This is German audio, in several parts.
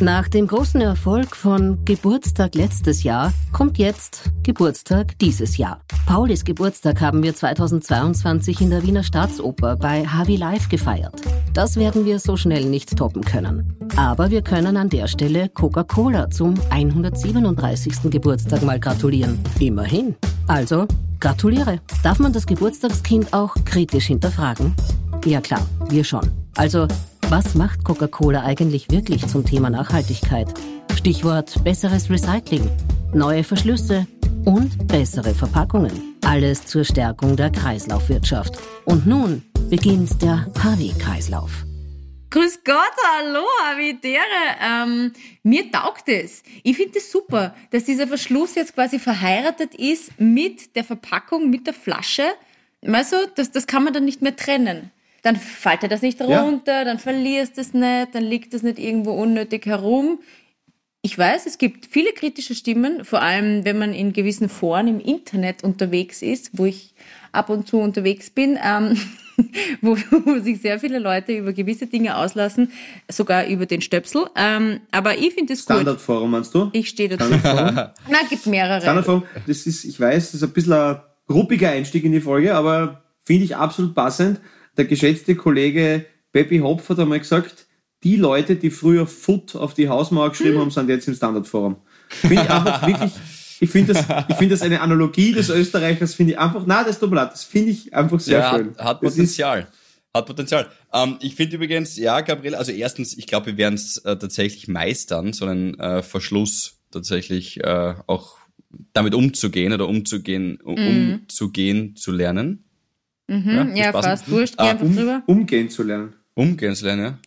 Nach dem großen Erfolg von Geburtstag letztes Jahr kommt jetzt Geburtstag dieses Jahr. Paulis Geburtstag haben wir 2022 in der Wiener Staatsoper bei Havi Live gefeiert. Das werden wir so schnell nicht toppen können. Aber wir können an der Stelle Coca-Cola zum 137. Geburtstag mal gratulieren. Immerhin. Also, gratuliere. Darf man das Geburtstagskind auch kritisch hinterfragen? Ja klar, wir schon. Also, was macht Coca-Cola eigentlich wirklich zum Thema Nachhaltigkeit? Stichwort besseres Recycling, neue Verschlüsse und bessere Verpackungen. Alles zur Stärkung der Kreislaufwirtschaft. Und nun beginnt der Harvey-Kreislauf. Grüß Gott, hallo, Havidere. Ähm, mir taugt es. Ich finde es das super, dass dieser Verschluss jetzt quasi verheiratet ist mit der Verpackung, mit der Flasche. Du, das, das kann man dann nicht mehr trennen dann faltet das nicht runter, ja. dann verlierst du es nicht, dann liegt es nicht irgendwo unnötig herum. Ich weiß, es gibt viele kritische Stimmen, vor allem wenn man in gewissen Foren im Internet unterwegs ist, wo ich ab und zu unterwegs bin, ähm, wo, wo, sich sehr viele Leute über gewisse Dinge auslassen, sogar über den Stöpsel. Ähm, aber ich finde es gut. Standardforum meinst du? Ich stehe dazu. Na, gibt mehrere. Standardforum, das ist, ich weiß, das ist ein bisschen ein ruppiger Einstieg in die Folge, aber finde ich absolut passend der geschätzte Kollege Peppy Hopf hat einmal gesagt, die Leute, die früher Foot auf die Hausmauer geschrieben haben, sind jetzt im Standardforum. Finde ich einfach wirklich, ich finde das, ich finde das eine Analogie des Österreichers, finde ich einfach, na, das tut mir leid, das finde ich einfach sehr ja, schön. Hat, hat Potenzial. Hat Potenzial. Ähm, ich finde übrigens, ja, Gabriel, also erstens, ich glaube, wir werden es äh, tatsächlich meistern, so einen äh, Verschluss tatsächlich äh, auch damit umzugehen oder umzugehen, um, mm. umzugehen zu lernen. Mhm, ja, ja fast. Wurscht, geh ah, einfach um, drüber. Umgehen zu lernen. Umgehen zu lernen, ja.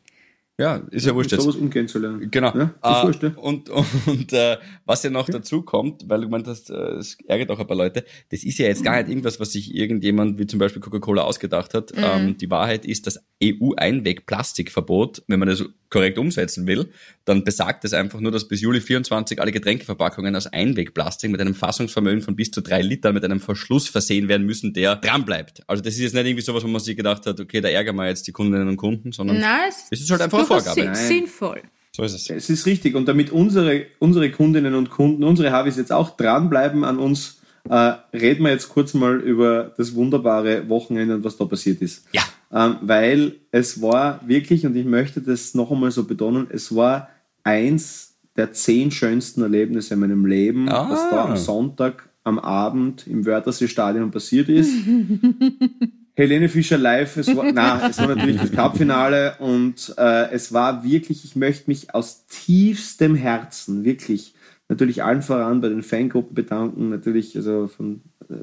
Ja, ist ja, ja wurscht jetzt. Sowas umgehen zu lernen. Genau. Ja, uh, wurscht, ja. Und, und äh, was ja noch dazu kommt, weil du gemeint hast, äh, es ärgert auch ein paar Leute, das ist ja jetzt gar nicht irgendwas, was sich irgendjemand wie zum Beispiel Coca-Cola ausgedacht hat. Mhm. Ähm, die Wahrheit ist, das EU-Einweg-Plastikverbot, wenn man das korrekt umsetzen will, dann besagt es einfach nur, dass bis Juli 24 alle Getränkeverpackungen aus Einwegplastik mit einem Fassungsvermögen von bis zu drei Litern mit einem Verschluss versehen werden müssen, der dran bleibt. Also das ist jetzt nicht irgendwie sowas, wo man sich gedacht hat, okay, da ärgern wir jetzt die Kundinnen und Kunden, sondern Nein, es ist halt einfach eine Vorgabe. Sinnvoll. So ist es. Es ist richtig. Und damit unsere, unsere Kundinnen und Kunden, unsere Havis jetzt auch dranbleiben an uns, äh, reden wir jetzt kurz mal über das wunderbare Wochenende und was da passiert ist. Ja. Ähm, weil es war wirklich, und ich möchte das noch einmal so betonen, es war eins der zehn schönsten Erlebnisse in meinem Leben, ah. was da am Sonntag am Abend im Wörthersee-Stadion passiert ist. Helene Fischer live, es war, na, es war natürlich das Cupfinale und äh, es war wirklich, ich möchte mich aus tiefstem Herzen wirklich natürlich allen voran bei den Fangruppen bedanken, natürlich also von äh,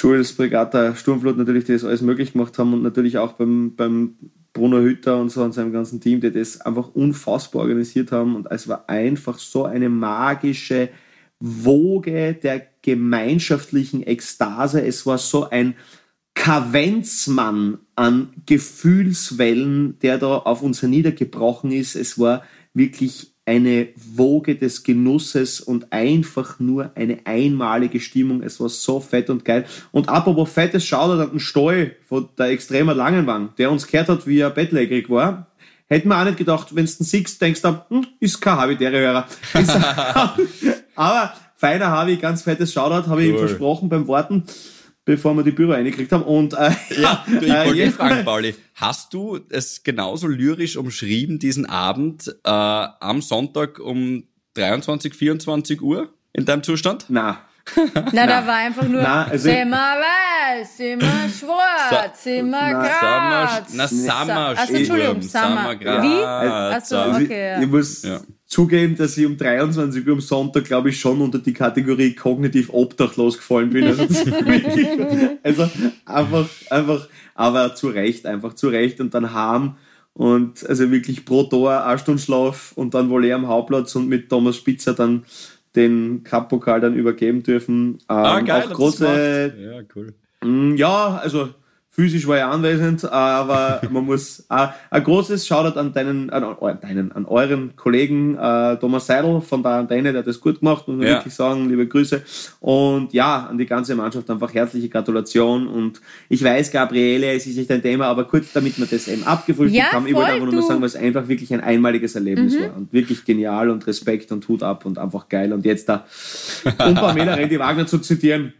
Jules Brigata, Sturmflut natürlich, die das alles möglich gemacht haben und natürlich auch beim, beim Bruno Hütter und so und seinem ganzen Team, die das einfach unfassbar organisiert haben und es war einfach so eine magische Woge der gemeinschaftlichen Ekstase. Es war so ein Kavenzmann an Gefühlswellen, der da auf uns herniedergebrochen ist. Es war wirklich eine Woge des Genusses und einfach nur eine einmalige Stimmung. Es war so fett und geil. Und apropos fettes Shoutout an den Steu von der extremer Langenwang, der uns gehört hat, wie er bettlägerig war. Hätten wir auch nicht gedacht, wenn du den siehst, denkst du, hm, ist kein habitäre Hörer. Aber feiner Harvey, ganz fettes Shoutout, habe ich ihm versprochen beim Worten bevor wir die Büro eingekriegt haben. Und äh, ja, du, ich wollte äh, fragen, Pauli, hast du es genauso lyrisch umschrieben, diesen Abend äh, am Sonntag um 23, 24 Uhr in deinem Zustand? Na. Na, da war einfach nur na, also, immer weiß, immer schwarz, Sa immer grad. Na, Sommer, also, Entschuldigung, Sommer. Wie? Achso, okay. Ich muss, ja zugeben, dass ich um 23 Uhr am Sonntag, glaube ich, schon unter die Kategorie kognitiv obdachlos gefallen bin. Also, also einfach, einfach, aber zu Recht, einfach zu Recht und dann haben und also wirklich pro Tor eine Stunde Schlaf und dann wohl eher am Hauptplatz und mit Thomas Spitzer dann den Cup-Pokal dann übergeben dürfen. Ähm, ah, geil, auch große, ja, cool. Mh, mm, ja, also physisch war ich anwesend, aber man muss äh, ein großes Shoutout an deinen, an, an, deinen, an euren Kollegen äh, Thomas Seidel von der Antenne, der hat das gut gemacht, muss man ja. wirklich sagen, liebe Grüße. Und ja, an die ganze Mannschaft einfach herzliche Gratulation. Und ich weiß, Gabriele, es ist nicht ein Thema, aber kurz, damit wir das eben abgefrühstückt ja, haben, ich wollte einfach nur sagen, was einfach wirklich ein einmaliges Erlebnis mhm. war und wirklich genial und Respekt und Hut ab und einfach geil. Und jetzt da, um Pamela Rendi Wagner zu zitieren,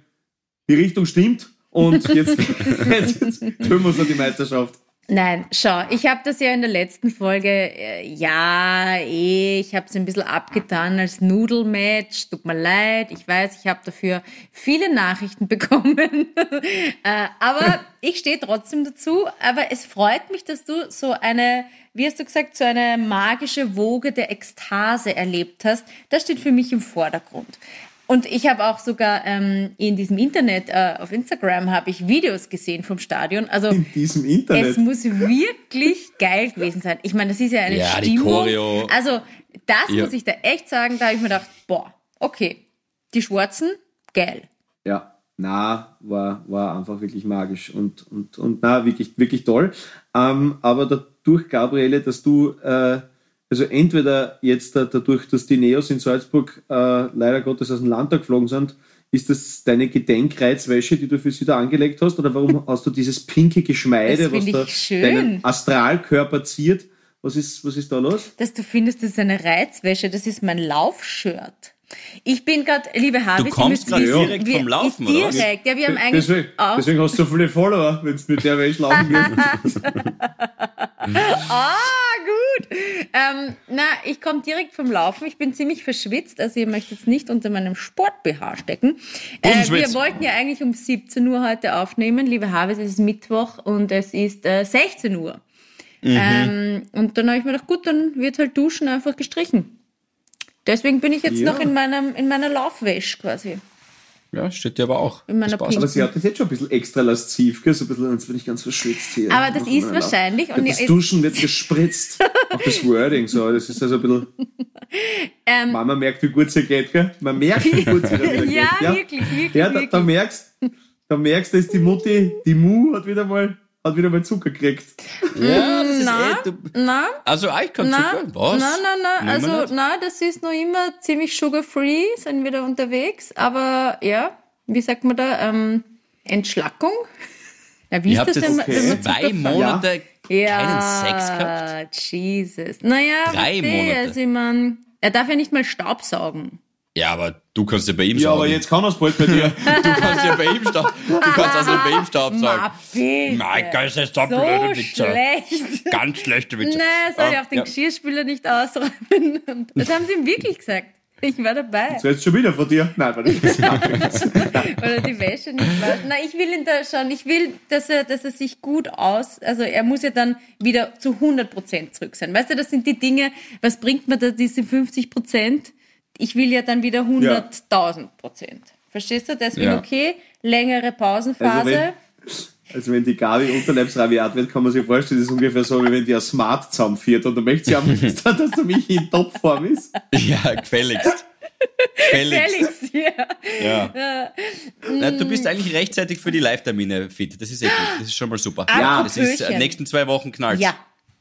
die Richtung stimmt und jetzt, jetzt, jetzt tun wir uns die Meisterschaft. Nein, schau, ich habe das ja in der letzten Folge, äh, ja, eh, ich habe es ein bisschen abgetan als Nudelmatch, tut mir leid, ich weiß, ich habe dafür viele Nachrichten bekommen, äh, aber ich stehe trotzdem dazu, aber es freut mich, dass du so eine, wie hast du gesagt, so eine magische Woge der Ekstase erlebt hast, das steht für mich im Vordergrund. Und ich habe auch sogar ähm, in diesem Internet, äh, auf Instagram, habe ich Videos gesehen vom Stadion. Also in diesem Internet. Es muss wirklich geil gewesen sein. Ich meine, das ist ja eine ja, Stimmung. Die Choreo. Also das ja. muss ich da echt sagen. Da habe ich mir gedacht, boah, okay, die Schwarzen, geil. Ja, na, war, war einfach wirklich magisch und, und, und na, wirklich, wirklich toll. Ähm, aber dadurch, Gabriele, dass du äh, also entweder jetzt dadurch, dass die Neos in Salzburg äh, leider Gottes aus dem Landtag geflogen sind, ist das deine Gedenkreizwäsche, die du für sie da angelegt hast? Oder warum hast du dieses pinke Geschmeide, was da schön. deinen Astralkörper ziert? Was ist, was ist da los? Dass du findest, das ist eine Reizwäsche, das ist mein Laufshirt. Ich bin gerade, liebe Harvey, Du kommst gerade direkt vom Laufen, oder was? Direkt, ja, wir haben eigentlich deswegen, deswegen hast du so viele Follower, wenn du mit der Wäsche laufen gehst. ah, gut. Ähm, na, ich komme direkt vom Laufen. Ich bin ziemlich verschwitzt, also ihr möchtet es nicht unter meinem Sport-BH stecken. Äh, wir wollten ja eigentlich um 17 Uhr heute aufnehmen. Liebe Harvey, es ist Mittwoch und es ist äh, 16 Uhr. Mhm. Ähm, und dann habe ich mir gedacht, gut, dann wird halt Duschen einfach gestrichen. Deswegen bin ich jetzt ja. noch in, meinem, in meiner Laufwäsche quasi. Ja, steht dir aber auch. In meiner aber sie hat das jetzt schon ein bisschen extra lasziv, gell? so ein bisschen, als wenn ich ganz verschwitzt hier. Aber das ist wahrscheinlich. Und das Duschen wird gespritzt. auch das Wording so, das ist also ein bisschen... Ähm, man merkt, wie gut es ihr geht, gell? Man merkt, wie gut es ihr wieder geht. ja, wirklich, wirklich. Ja, da, da merkst da merkst, dass die Mutti, die Mu hat wieder mal hat wieder mal Zucker gekriegt. Ja, das na, ist eh, du, na, Also ich kann Zucker? Was? Nein, nein, nein, also nein, das ist noch immer ziemlich sugar-free, sind wir da unterwegs, aber ja, wie sagt man da, ähm, Entschlackung? Ja, wie Ihr ist das denn? Okay. Zwei Monate ja. keinen Sex gehabt? Jesus. Naja, drei Monate. Also ich mein, er darf ja nicht mal Staubsaugen. Ja, aber du kannst ja bei ihm Ja, aber jetzt kann er es bald bei dir. du kannst ja bei ihm Staub, du kannst also bei ihm Staub sagen. Mein Gott, das ist so blöde Witze. schlecht. Ganz schlechte Witze. Nein, soll ja auch den ja. Geschirrspüler nicht ausräumen. Das haben sie ihm wirklich gesagt. Ich war dabei. Jetzt schon wieder von dir. Nein, war nicht. Oder die Wäsche nicht waschen. Nein, ich will ihn da schauen. Ich will, dass er, dass er sich gut aus, also er muss ja dann wieder zu 100 Prozent zurück sein. Weißt du, das sind die Dinge, was bringt mir da diese 50 Prozent? Ich will ja dann wieder 100.000 Prozent. Verstehst du? Deswegen ja. okay, längere Pausenphase. Also wenn, also wenn die Gabi unterleibsraviat wird, kann man sich vorstellen, das ist ungefähr so, wie wenn die ein Smart zusammenführt und du möchtest ja am dass du mich in Topform ist. Ja, gefälligst. Gefälligst, ja. ja. ja. Na, du bist eigentlich rechtzeitig für die Live-Termine fit. Das ist eh gut. Das ist schon mal super. Ja, das ist äh, nächsten zwei Wochen knallt. Ja,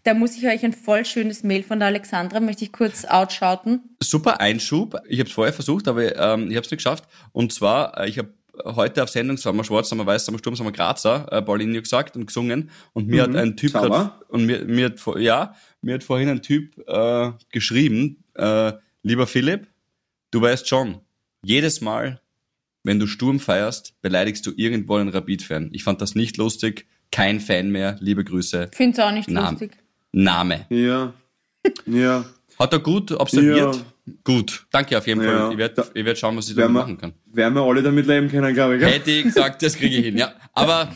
da muss ich euch ein voll schönes Mail von der Alexandra, möchte ich kurz outschauten. Super Einschub. Ich habe es vorher versucht, aber ähm, ich habe es nicht geschafft. Und zwar, äh, ich habe heute auf Sendung Sommer Schwarz, Sommer Weiß, Sommer Sturm, Sommer Grazer, äh, Paulinho gesagt und gesungen. Und mir mhm. hat ein Typ grad, und mir, mir hat, ja, mir hat vorhin ein Typ äh, geschrieben, äh, lieber Philipp, du weißt schon, jedes Mal, wenn du Sturm feierst, beleidigst du irgendwo einen Rapid-Fan. Ich fand das nicht lustig, kein Fan mehr, liebe Grüße. Find's auch nicht Nam lustig. Name. Ja. Ja. Hat er gut observiert? Ja. Gut. Danke auf jeden ja. Fall. Ich werde ich werd schauen, was ich damit machen kann. Werden wir alle damit leben können, glaube ich. Gell? Hätte ich gesagt, das kriege ich hin, ja. Aber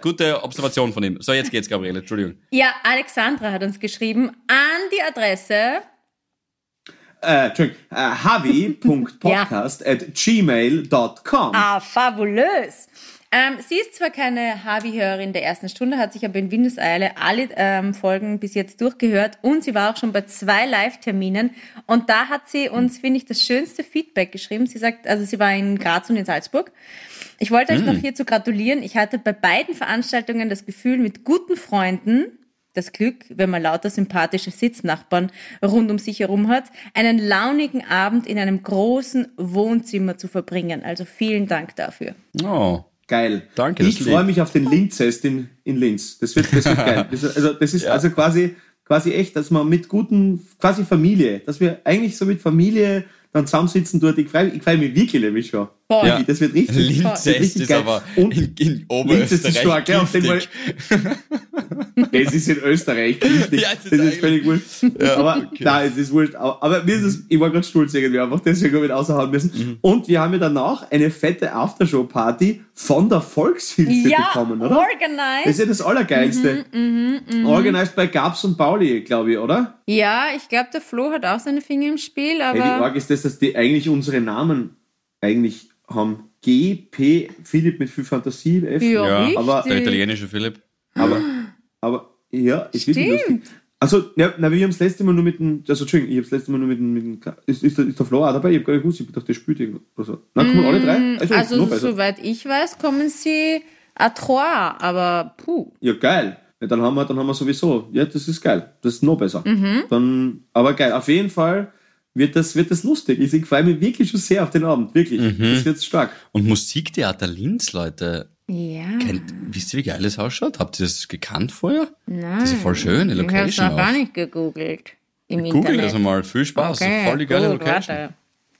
gute Observation von ihm. So, jetzt geht's, Gabriele. Entschuldigung. Ja, Alexandra hat uns geschrieben an die Adresse äh, Entschuldigung, äh, havi.podcast at gmail.com. Ah, fabulös. Ähm, sie ist zwar keine Harvey-Hörerin der ersten Stunde, hat sich aber in Windeseile alle ähm, Folgen bis jetzt durchgehört und sie war auch schon bei zwei Live-Terminen und da hat sie uns, finde ich, das schönste Feedback geschrieben. Sie sagt, also sie war in Graz und in Salzburg. Ich wollte euch noch hierzu gratulieren. Ich hatte bei beiden Veranstaltungen das Gefühl, mit guten Freunden das Glück, wenn man lauter sympathische Sitznachbarn rund um sich herum hat, einen launigen Abend in einem großen Wohnzimmer zu verbringen. Also vielen Dank dafür. Oh. Geil. Danke, Ich freue mich auf den Linzest in, in Linz. Das wird, das wird geil. Das, ist- also, das ist Ja. also quasi, quasi echt, dass man mit guten, quasi Familie, dass wir eigentlich so mit Familie dann zusammensitzen dort. Ich freue ich freu mich wirklich nämlich schon. Voll. Wirklich, Das wird richtig, Linz ist, richtig ist geil. aber Und in, in Linz ist Oberösterreich stark, ja, auf den giftig. es ist in Österreich giftig. Ja, das das ist, völlig wurscht. aber nein, es ist wurscht. Aber, aber mir ist es, ich war ganz stolz irgendwie einfach, deswegen habe ich raushauen müssen. Mhm. Und wir haben ja danach eine fette Aftershow-Party von der Volkshilfe Ja, bekommen, oder? Das ist organized. ja das Allergeilste. Mhm, Organized bei Gabs und Pauli, glaube ich, oder? Ja, ich glaube, der Flo hat auch seine Finger im Spiel, Hey, wie aber arg ist das, dass die eigentlich unsere Namen eigentlich haben? G, P, Philipp mit viel Fantasie, F. ja, Ja, aber Der italienische Philipp. Aber, aber ja, ist wirklich lustig. Stimmt. Also, na, na, wir haben das letzte Mal nur mit dem, also Entschuldigung, ich habe das letzte Mal nur mit dem, mit dem ist, ist, der, ist der Flo auch dabei? Ich habe gar nicht gewusst, ich dachte, der spielt irgendwo oder so. Nein, kommen alle drei? Also, Also, besser. soweit ich weiß, kommen sie à trois, aber puh. Ja, geil. Ja, dann haben wir, dann haben wir sowieso, ja, das ist geil. Das ist noch besser. Mhm. Dann, aber geil, auf jeden Fall wird das, wird das lustig. Ich, ich freue mich wirklich schon sehr auf den Abend, wirklich. Mhm. Das wird stark. Und Musiktheater Linz, Leute. Ja. Kennt, wisst ihr, wie geil das ausschaut? Habt ihr das gekannt vorher? Nein. Das ist voll schön, die Ich habe es Location noch gar auch. nicht gegoogelt. Im Google Internet. das einmal. Viel Spaß. Okay, Voll die geile gut, Location. warte.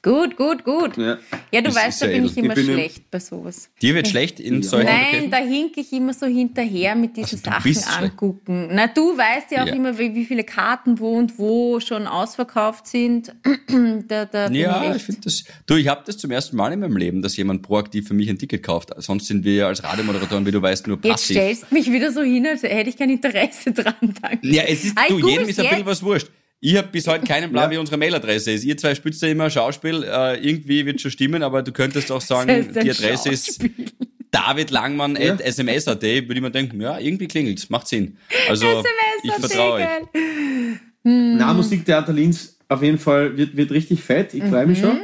Gut, gut, gut. Ja. Ja, du Ist- weißt, ist da bin edel. ich immer Ich bin im- schlecht bei sowas. Dir wird schlecht in solchen Nein, da hink ich immer so hinterher mit diesen Also Sachen schlecht. angucken. Na, du weißt ja auch Ja. immer, wie, wie viele Karten wo und wo schon ausverkauft sind. da, da Ja, ich ich finde das. Du, ich habe das zum ersten Mal in meinem Leben, dass jemand proaktiv für mich ein Ticket kauft. Sonst sind wir ja als Radiomoderatoren, wie du weißt, nur Jetzt passiv. stellst du mich wieder so hin, als hätte ich kein Interesse dran. Danke. Ja, es ist, Ah, du, jedem ist ein bisschen jetzt. was wurscht. Ich habe bis heute keinen Plan, Ja. wie unsere Mailadresse ist. Ihr zwei spitzt ja immer Schauspiel. Äh, irgendwie wird schon stimmen, aber du könntest auch sagen, Das heißt ein die Adresse ist. David Langmann Ja. at sms.at. Würde ich mir denken, ja, irgendwie klingelt macht Sinn. Also, ich vertraue euch. geil. Na, Musiktheater Linz auf jeden Fall wird, wird richtig fett. Ich freue mich schon.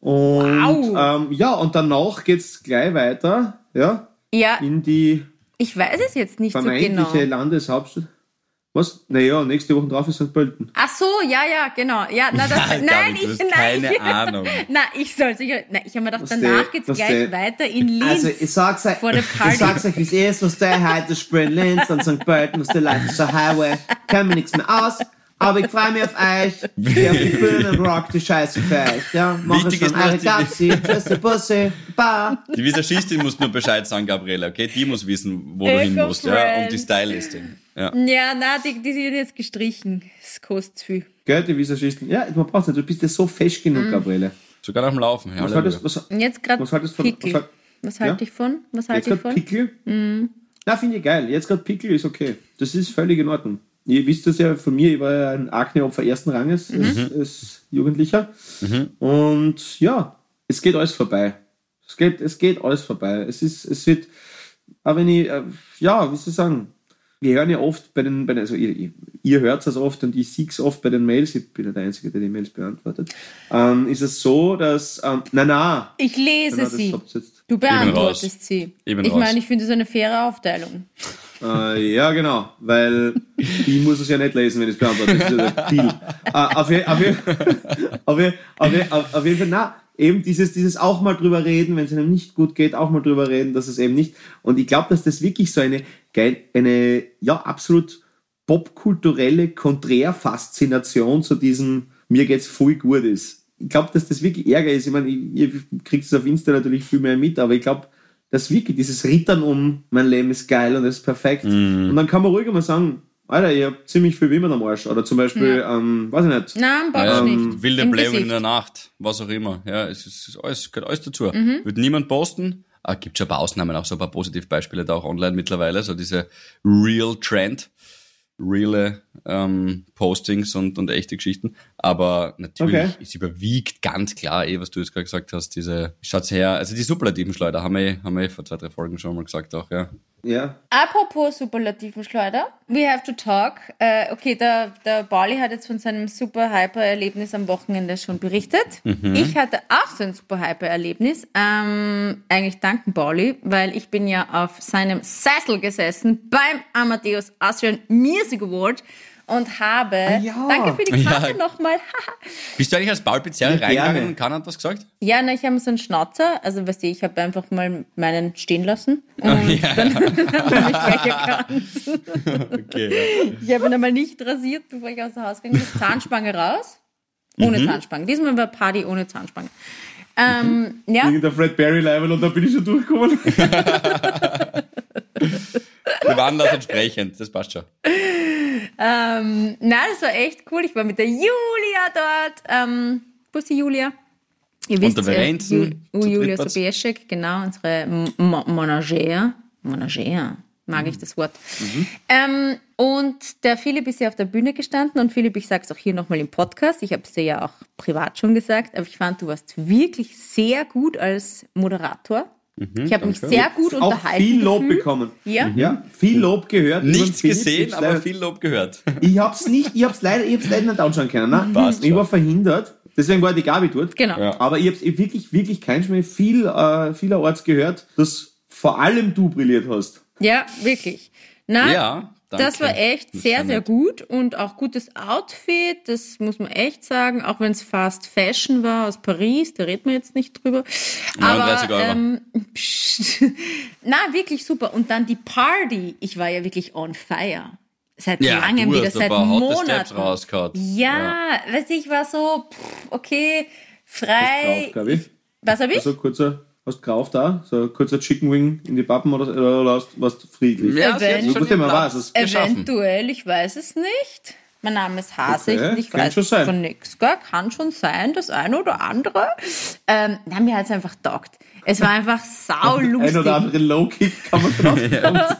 Und Wow. ähm, ja, und danach geht's gleich weiter, ja, Ja, in die ich weiß es jetzt nicht so vermeintliche genau. Landeshauptstadt. Was? Naja, nächste Woche drauf ist St. Pölten. Ach so, ja, ja, genau. Ja, na, das, Nein, nein, ich, nein, keine ich, Ahnung. Na, ich soll sicher, na, ich habe mir gedacht, Was danach geht's was gleich der- weiter in Linz. Also, ich sag's euch, Vor der Party. ich sag's euch, wie es ist, was der heute spielt, Linz und St. Pölten, was der Life is a Highway, kann mir nichts mehr aus, aber ich freue mich auf euch, ihr auf die Bühne und rock die Scheiße für euch, ja, macht Wichtig schon Gapsi, tschüssi, Bussi, ba. Die Visagistin muss nur Bescheid sagen, Gabriele, okay? Die muss wissen, wo du hin musst, ja? Und die Stylistin. Ja. ja, na, die, die sind jetzt gestrichen. Das kostet zu viel. Gell, die Visagisten, ja, man braucht's nicht, du bist ja so fest genug, Mhm. Gabriele. Sogar nach dem Laufen. Ja, Was haltest, was, jetzt gerade Was haltest du von- Pickel. was Was halte Ja? ich von? Was Jetzt halte ich gerade von? Pickel? Na, finde ich geil. Jetzt gerade Pickel ist okay. Das ist völlig in Ordnung. Ihr wisst das ja von mir, ich war ja ein Akne-Opfer ersten Ranges als, als Jugendlicher. Und ja, es geht alles vorbei. Es geht, es geht alles vorbei. Es ist, es wird, aber wenn ich, äh, ja, wie soll ich sagen, wir hören ja oft bei den, bei den also ihr, ihr- hört es oft und ich sehe es oft bei den Mails, ich bin ja der Einzige, der die Mails beantwortet, ähm, ist es so, dass, ähm, na na, Ich lese na, das sie. Du beantwortest sie. Ich bin ich raus. meine, ich finde es eine faire Aufteilung. Äh, ja, genau, weil ich muss es ja nicht lesen, wenn ich es beantworte. Das ist ja der Deal. Äh, auf, auf, je, auf, je, auf, je, auf, auf jeden Fall, na, eben dieses, dieses auch mal drüber reden, wenn es einem nicht gut geht, auch mal drüber reden, dass es eben nicht. Und ich glaube, dass das wirklich so eine, eine ja, absolut popkulturelle Konträrfaszination zu diesem mir geht's voll gut ist. Ich glaube, dass das wirklich Ärger ist. Ich meine, ihr kriegt es auf Insta natürlich viel mehr mit, aber ich glaube, dass wirklich dieses Rittern um mein Leben ist geil und es ist perfekt. Und dann kann man ruhig mal sagen, Alter, ich hab ziemlich viel Wimmer am Arsch. Oder zum Beispiel, ähm, weiß ich nicht. Nein, Ja, du Ähm, nicht. wilde Blähungen in der Nacht, was auch immer. Ja, es ist, es ist alles, gehört alles dazu. Mhm. Wird niemand posten. Ah, gibt schon ein paar Ausnahmen, auch so ein paar Positivbeispiele da auch online mittlerweile, so diese Real Trend. Reale ähm, Postings und, und echte Geschichten. Aber natürlich, Okay. es überwiegt ganz klar, eh, was du jetzt gerade gesagt hast, diese, schaut's her, also die superlativen Schleuder haben wir, eh- haben wir eh vor zwei, drei Folgen schon mal gesagt auch, ja. Ja. Apropos superlativen Schleuder, we have to talk. Äh, okay, der, der Bali hat jetzt von seinem super Hyper-Erlebnis am Wochenende schon berichtet. Ich hatte auch so ein super Hyper-Erlebnis. Ähm, eigentlich danken Bali, weil ich bin ja auf seinem Sessel gesessen beim Amadeus Austrian Music Award und habe, ja. danke für die Karte Ja. nochmal, Bist du eigentlich als Ja, reingegangen und keiner hat was gesagt? Ja, na, ich habe so einen Schnauzer, also weißt du, ich habe einfach mal meinen stehen lassen und dann habe ich gleich erkannt. Okay, ja. Ich habe ihn einmal nicht rasiert, bevor ich aus dem Haus ging. Zahnspange raus. Ohne Zahnspange. Diesmal war Party ohne Zahnspange. Ähm, ja, Wegen der Fred Berry Level und da bin ich schon durchgekommen. Wir waren das entsprechend, das passt schon. Ähm, na, das war echt cool. Ich war mit der Julia dort. Ähm, die Julia? Ihr Und der Verenzen, Ju- zu Julia. Sobieszek, genau, unsere Mo-. Monagere, mag ich das Wort. Ähm, und der Philipp ist ja auf der Bühne gestanden und Philipp, ich sage es auch hier nochmal im Podcast, ich habe es dir ja auch privat schon gesagt, aber ich fand, du warst wirklich sehr gut als Moderator. Ich habe mich sehr gut Auch unterhalten. viel Lob gefühlt. bekommen. Ja. Ja, viel Lob gehört. Nichts gesehen, aber leider- viel Lob gehört. Ich hab's nicht, ich hab's leider, ich hab's leider nicht anschauen können. Ne? Passt ich schon. war verhindert. Deswegen war die Gabi dort. Genau. Ja. Aber ich hab's eh wirklich, wirklich kein Schmäh viel, äh, vielerorts gehört, dass vor allem du brilliert hast. Ja, wirklich. Na, Ja, danke. das war echt Das sehr, sehr gut und auch gutes Outfit, das muss man echt sagen, auch wenn es Fast Fashion war aus Paris, da reden wir jetzt nicht drüber. 39 Euro. Ähm, pst, na, wirklich super. Und dann die Party, ich war ja wirklich on fire. Seit Ja, langem du wieder, seit Monaten. Ja, weißt du, ich war so, pff, okay, Drauf, frei. glaube ich. Was habe ich? Also kurzer, hast du gekauft da? So ein kurzer Chicken Wing in die Pappen oder, oder hast, warst du friedlich? Ja, Event- schon Gut, man weiß es. Eventuell, ich weiß es nicht. Mein Name ist Hasig Okay, und ich kann weiß schon sein. von nichts. Kann schon sein, das eine oder andere. Ähm, na, mir hat es einfach taugt. Es war einfach sau Ein lustig. oder andere Low-Kick kann man drauf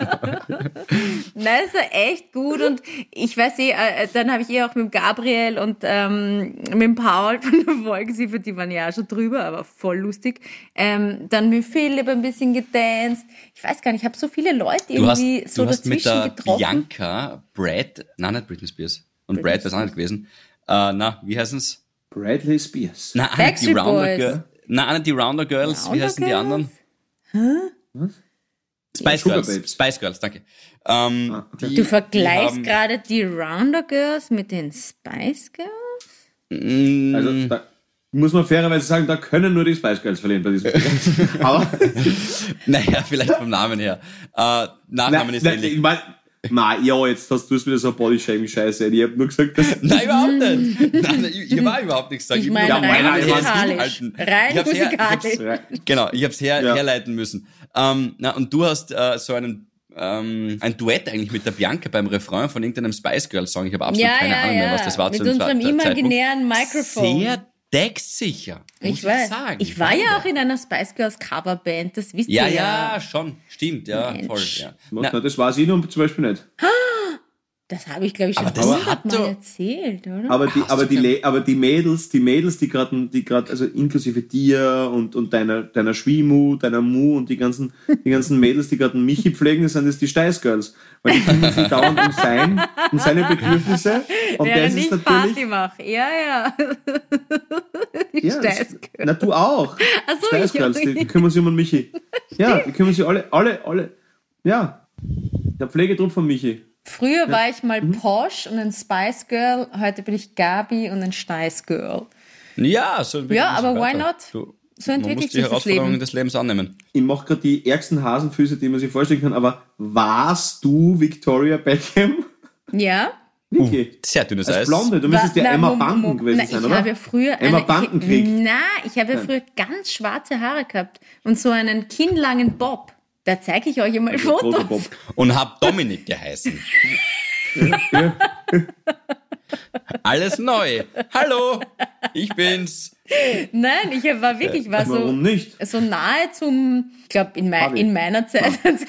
Nein, es war echt gut und ich weiß eh, äh, dann habe ich eh auch mit Gabriel und ähm, mit dem Paul von der Folge, die waren ja auch schon drüber, aber voll lustig. Ähm, dann mit Philipp ein bisschen gedanced. Ich weiß gar nicht, ich habe so viele Leute Du hast, irgendwie so du hast mit dazwischen der getroffen. Bianca, Brad, nein, nicht Britney Spears. Und Brad wäre auch nicht gewesen. Äh, na, wie heißen's? Bradley Spears. Na, eine die Backstreet Rounder Boys. Eine die Rounder Girls. wie Rounder heißen die Girls? anderen? Spice Sugar Girls. Babes. Spice Girls, danke. Ähm, Ah, okay. die, Du die vergleichst gerade die Rounder Girls mit den Spice Girls? Mm, Also da muss man fairerweise sagen, da können nur die Spice Girls verlieren bei diesem Spiel. Aber Naja, vielleicht vom Namen her. Äh, Nachnamen nein, ist nein, ähnlich. ich mein, nein, ja, jetzt hast du es wieder so Body-Shaming-Scheiße. Ich hab nur gesagt, dass Nein, überhaupt nicht. Nein, nein, ich, ich war überhaupt nichts sagen. Ich hab meine Ja, rein musikalisch. Rein Ich hab's her- ich musikalisch. Genau, ich habe es her, Ja. herleiten müssen. Ähm, na, und du hast äh, so einen ähm, ein Duett eigentlich mit der Bianca beim Refrain von irgendeinem Spice Girls Song. Ich habe absolut Ja, keine ja, Ahnung mehr, was das war Mit zu dem unserem Ze- Zeitpunkt. imaginären Mikrofon. Sehr textsicher. Ich weiß. sagen. Ich war ja auch in einer Spice Girls Coverband, das wisst Ja, ihr ja, ja. schon. Stimmt, ja, Mensch. voll. Ja. Na, Na, das weiß ich nun zum Beispiel nicht. Das habe ich, glaube ich, schon hundertmal doch- erzählt, oder? Aber die, aber die, aber die Mädels, die Mädels, die gerade, die gerade, also inklusive dir und, und deiner, deiner Schwimu, deiner Mu und die ganzen, die ganzen Mädels, die gerade einen Michi pflegen, das sind das die Steiß Girls. Weil die kümmern sich dauernd um sein, um seine Bedürfnisse. Und Während das ist ich natürlich, Party mache. Ja, ja. Die ja, das, Steiß Girls. na du auch. Ach so, Steiß ich Girls, auch. die, die kümmern sich um den Michi. Ja, die kümmern sich alle, alle, alle, ja. Der Pflegetrupp von Michi. Früher war ich mal Mhm. Posh und ein Spice Girl, heute bin ich Gabi und ein Steiß Girl. ja, so Ja, aber why weiter. not? Du, So man entwickelt muss die sich das Herausforderungen Leben. des Lebens annehmen. Ich mache gerade die ärgsten Hasenfüße, die man sich vorstellen kann, aber warst du Victoria Beckham? Ja? Vicky? Sehr dünnes Als Eis. Blonde, du müsstest ja Emma Banken gewesen na, sein, ich oder? habe ja früher Emma Bankenkrieg. Ich, na, ich habe ja früher ganz schwarze Haare gehabt und so einen kinnlangen Bob. Da zeige ich euch einmal Roter Fotos. Bob. Und hab Dominik geheißen. Alles neu. Hallo, ich bin's. Nein, ich war wirklich, ich war so, Warum nicht? so nahe zum, ich glaube, in, mei Harvey. in meiner Zeit hat's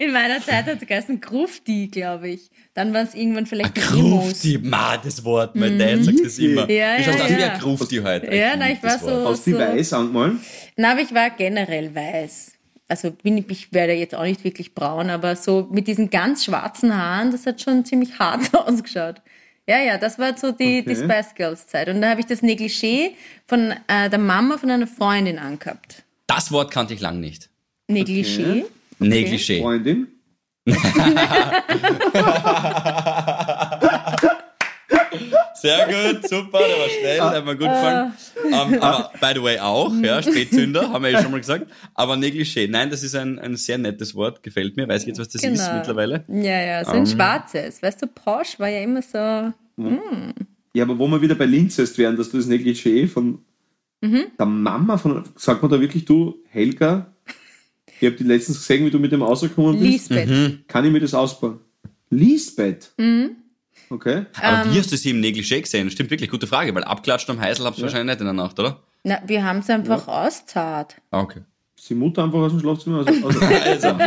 In meiner Zeit hat es geheißen Grufti, glaube ich. Dann war es irgendwann vielleicht ein Grufti, ma, das Wort, mein mhm. Dad sagt das immer. Ja, du schaust ja, aus ja. wie ein Grufti heute. Ja, na, ich war so. Hast du so, weiß angemalt? Na, aber ich war generell weiß. Also bin ich, ich werde jetzt auch nicht wirklich braun, aber so mit diesen ganz schwarzen Haaren, das hat schon ziemlich hart ausgeschaut. Ja, ja, das war so die, okay. die Spice Girls Zeit. Und da habe ich das Negligé von äh, der Mama von einer Freundin angehabt. Das Wort kannte ich lang nicht. Negligé? Okay. Negligé. Freundin? Sehr gut, super, der war schnell, der hat mir gut gefallen. Um, ähm, aber by the way auch, ja, Spätzünder, haben wir ja schon mal gesagt. Aber Negligé, nein, das ist ein, ein sehr nettes Wort, gefällt mir. Weiß ich jetzt, was das genau. ist mittlerweile? Ja, ja, so ein um, ähm. schwarzes. Weißt du, Porsche war ja immer so. Mm. Ja, aber wo wir wieder bei Linzest wären, dass du das Negligé von mhm. der Mama von, sagt man da wirklich du, Helga? Ich habe die letztens gesehen, wie du mit dem rausgekommen bist. Lisbeth. Mhm. Kann ich mir das ausbauen? Lisbeth? Mhm. Okay. Aber ähm, wie hast du sie im Negligé gesehen? Stimmt wirklich, gute Frage, weil abklatscht am Heisel habt ihr ja. wahrscheinlich nicht in der Nacht, oder? Na, wir haben es einfach ja. auszahlt. Ah, okay. Ist die Mutter einfach aus dem Schlafzimmer? Also, also, also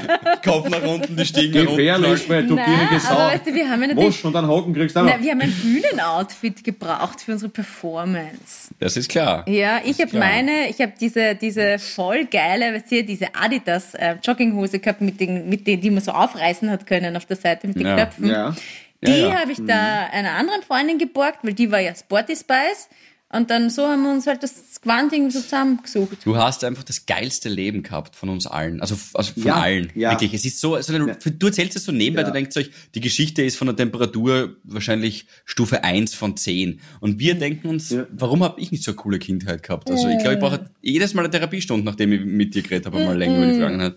Kopf nach unten, die Stiegen nach unten. Gefährlich, weil du gierige Sau. Aber weißt du, wir haben ja natürlich... Wasch und dann Haken kriegst du auch Nein, wir haben ein Bühnenoutfit gebraucht für unsere Performance. Das ist klar. Ja, ich habe meine, ich habe diese, diese voll geile, weißt du, diese Adidas äh, Jogginghose gehabt, mit den, mit denen, die man so aufreißen hat können auf der Seite mit den ja. Knöpfen. Ja. Die ja, ja. habe ich da mhm. einer anderen Freundin geborgt, weil die war ja Sporty Spice. Und dann so haben wir uns halt das Gewand irgendwie so zusammengesucht. Du hast einfach das geilste Leben gehabt von uns allen. Also, also von ja, allen. Ja. Wirklich. Es ist so, also du erzählst es so nebenbei, ja. du denkst euch, die Geschichte ist von der Temperatur wahrscheinlich Stufe 1 von 10. Und wir denken uns, ja. warum habe ich nicht so eine coole Kindheit gehabt? Also ich glaube, ich brauche jedes Mal eine Therapiestunde, nachdem ich mit dir geredet habe, mal länger über die Vergangenheit.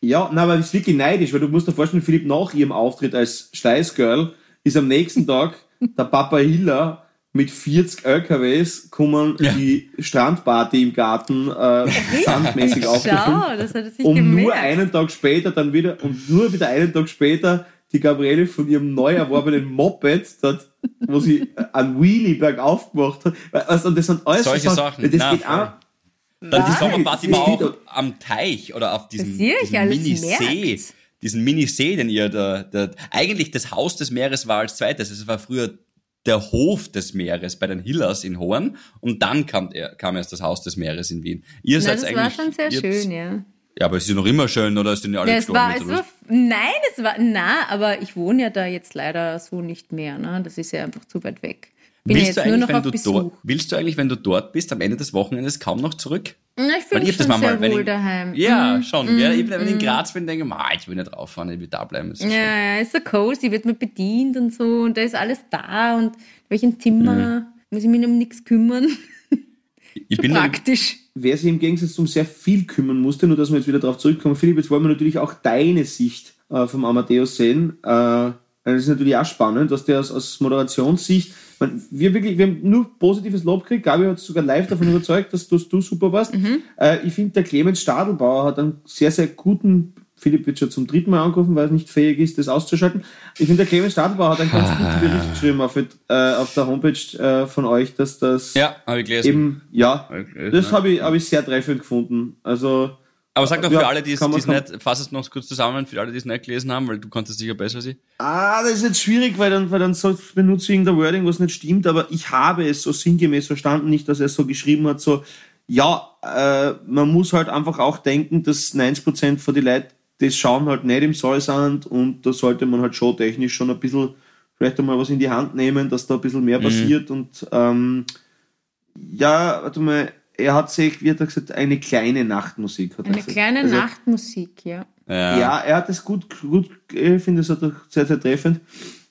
Ja, na, aber das ist wirklich neidisch, weil du musst dir vorstellen, Philipp, nach ihrem Auftritt als Steißgirl ist am nächsten Tag der Papa Hiller mit 40 LKWs kommen ja. die Strandparty im Garten äh, sandmäßig aufgefunden. das hat sich um gemerkt. nur einen Tag später dann wieder, und nur wieder einen Tag später die Gabriele von ihrem neu erworbenen Moped, dort, wo sie einen Wheelie bergauf gemacht hat. Also, das sind alles Solche Sachen. Das Nein, geht auch, dann die Sommerparty war auch am Teich oder auf diesem, diesem Mini-See. Diesen Mini-See, den ihr da, da, eigentlich das Haus des Meeres war als zweites. Es war früher der Hof des Meeres bei den Hillers in Horn und dann kam, er, kam erst das Haus des Meeres in Wien. Ihr seid das eigentlich, war schon sehr schön, ja. Ja, aber es ist ja noch immer schön, oder sind ja alle ja, es war, es war, Nein, es war, na, aber ich wohne ja da jetzt leider so nicht mehr, ne? Das ist ja einfach zu weit weg. Bin willst, ja du eigentlich, wenn du dort, willst du eigentlich, wenn du dort bist, am Ende des Wochenendes kaum noch zurück? Na, ich fühle mich schon sehr wohl ich, daheim. Ja, mhm. schon. Mm, ja, ich, wenn ich in mhm. Graz bin, denke ich, ah, ich will nicht rauffahren, ich will da bleiben. Ja, ja, ist so cozy, wird man bedient und so und da ist alles da und welchen Zimmer, mhm. muss ich mich um nichts kümmern. Ich bin praktisch. Wer sich im Gegensatz um sehr viel kümmern musste, nur dass wir jetzt wieder darauf zurückkommen, Philipp, jetzt wollen wir natürlich auch deine Sicht äh, vom Amadeus sehen. Äh, das ist natürlich auch spannend, dass der aus, aus Moderationssicht, man, wir, wirklich, wir haben nur positives Lob gekriegt. Gabi hat sogar live davon überzeugt, dass, dass du super warst. Mhm. Äh, ich finde, der Clemens Stadelbauer hat einen sehr, sehr guten Philipp wird schon zum dritten Mal angerufen, weil er nicht fähig ist, das auszuschalten. Ich finde, der Clemens Stadelbauer hat einen ganz guten. Bericht geschrieben auf, äh, auf der Homepage äh, von euch, dass das ja, habe ich gelesen. eben, ja, hab das habe ich, hab ich sehr treffend gefunden. Also, aber sag doch für alle, die es nicht, fass es noch kurz zusammen, für alle, die es nicht gelesen haben, weil du kannst es sicher besser als ich. Ah, das ist jetzt schwierig, weil dann, weil dann so benutze ich irgendein Wording, was nicht stimmt, aber ich habe es so sinngemäß verstanden, nicht, dass er es so geschrieben hat, so, ja, äh, man muss halt einfach auch denken, dass 90% von den Leuten das schauen halt nicht im Saal sind und da sollte man halt showtechnisch schon ein bisschen vielleicht einmal was in die Hand nehmen, dass da ein bisschen mehr mhm. passiert und ähm, ja, warte mal, er hat sich, wie hat er gesagt, eine kleine Nachtmusik. Hat eine kleine also, Nachtmusik, ja. ja. Ja, er hat es gut, gut, ich finde es sehr, sehr treffend.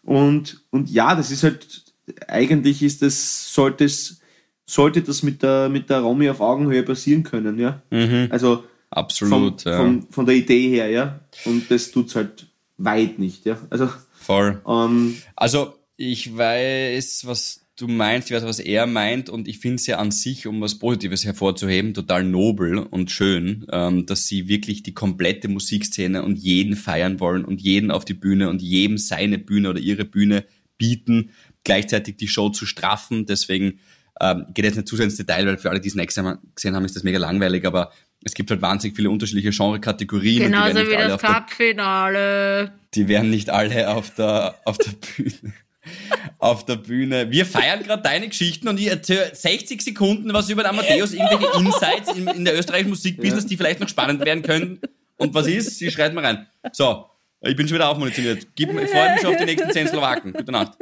Und, und ja, das ist halt, eigentlich ist das, sollte es, sollte das mit der, mit der Romy auf Augenhöhe passieren können, ja. Mhm. Also, Absolut, vom, ja. Vom, von der Idee her, ja. Und das tut's halt weit nicht, ja. Also, Voll. Ähm, also, ich weiß, was du meinst, ich weiß, was er meint und ich finde es ja an sich, um was Positives hervorzuheben, total nobel und schön, ähm, dass sie wirklich die komplette Musikszene und jeden feiern wollen und jeden auf die Bühne und jedem seine Bühne oder ihre Bühne bieten, gleichzeitig die Show zu straffen. Deswegen ähm, geht jetzt nicht zu sehr ins Detail, weil für alle, die es nicht gesehen haben, ist das mega langweilig, aber es gibt halt wahnsinnig viele unterschiedliche Genre-Kategorien. Genauso wie das Cup-Finale. Die werden nicht alle auf der, auf der Bühne. auf der Bühne. Wir feiern gerade deine Geschichten und ich erzähle 60 Sekunden was über den Amadeus, irgendwelche Insights in, in der österreichischen Musikbusiness, ja. die vielleicht noch spannend werden können. Und was ist? Sie schreit mal rein. So, ich bin schon wieder aufmunitioniert. Gib, ich freue mich schon auf die nächsten 10 Slowaken. Gute Nacht.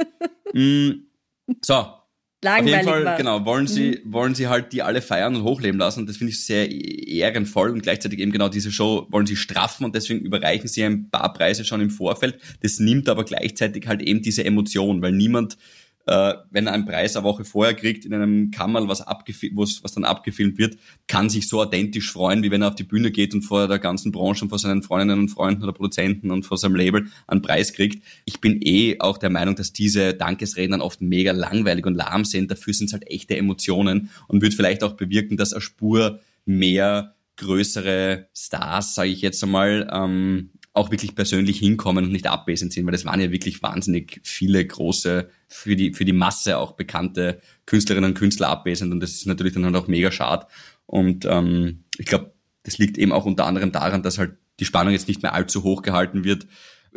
Mm, so, Langweilig Auf jeden Fall, war. genau, wollen sie, mhm. wollen sie halt die alle feiern und hochleben lassen. Das finde ich sehr ehrenvoll und gleichzeitig eben genau diese Show wollen sie straffen und deswegen überreichen sie ein paar Preise schon im Vorfeld. Das nimmt aber gleichzeitig halt eben diese Emotion, weil niemand äh, wenn er einen Preis eine Woche vorher kriegt in einem Kammerl, was, was, was dann abgefilmt wird, kann sich so authentisch freuen, wie wenn er auf die Bühne geht und vor der ganzen Branche und vor seinen Freundinnen und Freunden oder Produzenten und vor seinem Label einen Preis kriegt. Ich bin eh auch der Meinung, dass diese Dankesreden dann oft mega langweilig und lahm sind. Dafür sind es halt echte Emotionen und wird vielleicht auch bewirken, dass eine Spur mehr größere Stars, sage ich jetzt einmal, ähm, auch wirklich persönlich hinkommen und nicht abwesend sind, weil das waren ja wirklich wahnsinnig viele große, für die, für die Masse auch bekannte Künstlerinnen und Künstler abwesend und das ist natürlich dann halt auch mega schade. Und ähm, ich glaube, das liegt eben auch unter anderem daran, dass halt die Spannung jetzt nicht mehr allzu hoch gehalten wird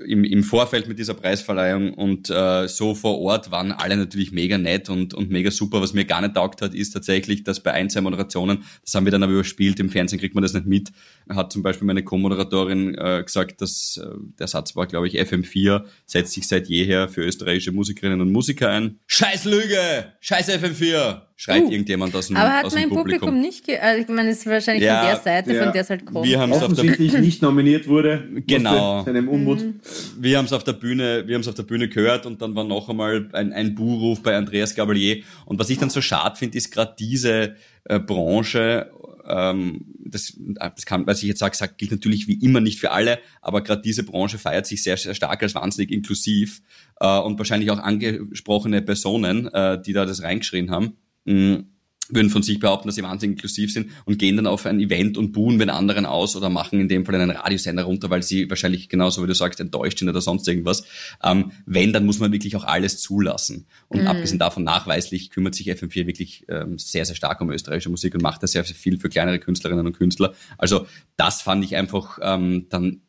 im, im Vorfeld mit dieser Preisverleihung und äh, so vor Ort waren alle natürlich mega nett und, und mega super. Was mir gar nicht taugt hat, ist tatsächlich, dass bei ein, zwei Moderationen, das haben wir dann aber überspielt, im Fernsehen kriegt man das nicht mit, hat zum Beispiel meine Co-Moderatorin äh, gesagt, dass äh, der Satz war, glaube ich, FM4 setzt sich seit jeher für österreichische Musikerinnen und Musiker ein. Scheiß Lüge! Scheiß FM4! Schreit uh, irgendjemand aus dem Aber hat aus mein Publikum, Publikum nicht, ge also ich meine, es ist wahrscheinlich ja, von der Seite, ja. von der es halt kommt. Wir haben es offensichtlich nicht nominiert wurde. Genau. Seinem Unmut. Mhm. Wir haben es auf der Bühne, wir haben es auf der Bühne gehört und dann war noch einmal ein, ein Buhruf bei Andreas Gabalier. Und was ich dann so schade finde, ist gerade diese äh, Branche, ähm, das, das kann, was ich jetzt sage, sag, gilt natürlich wie immer nicht für alle, aber gerade diese Branche feiert sich sehr, sehr stark als wahnsinnig inklusiv äh, und wahrscheinlich auch angesprochene Personen, äh, die da das reingeschrien haben mh, würden von sich behaupten, dass sie wahnsinnig inklusiv sind und gehen dann auf ein Event und buhen den anderen aus oder machen in dem Fall einen Radiosender runter, weil sie wahrscheinlich genauso wie du sagst enttäuscht sind oder sonst irgendwas. Ähm, wenn, dann muss man wirklich auch alles zulassen. Und mhm. abgesehen davon nachweislich kümmert sich FM4 wirklich ähm, sehr, sehr stark um österreichische Musik und macht da sehr, sehr viel für kleinere Künstlerinnen und Künstler. Also das fand ich einfach ähm, dann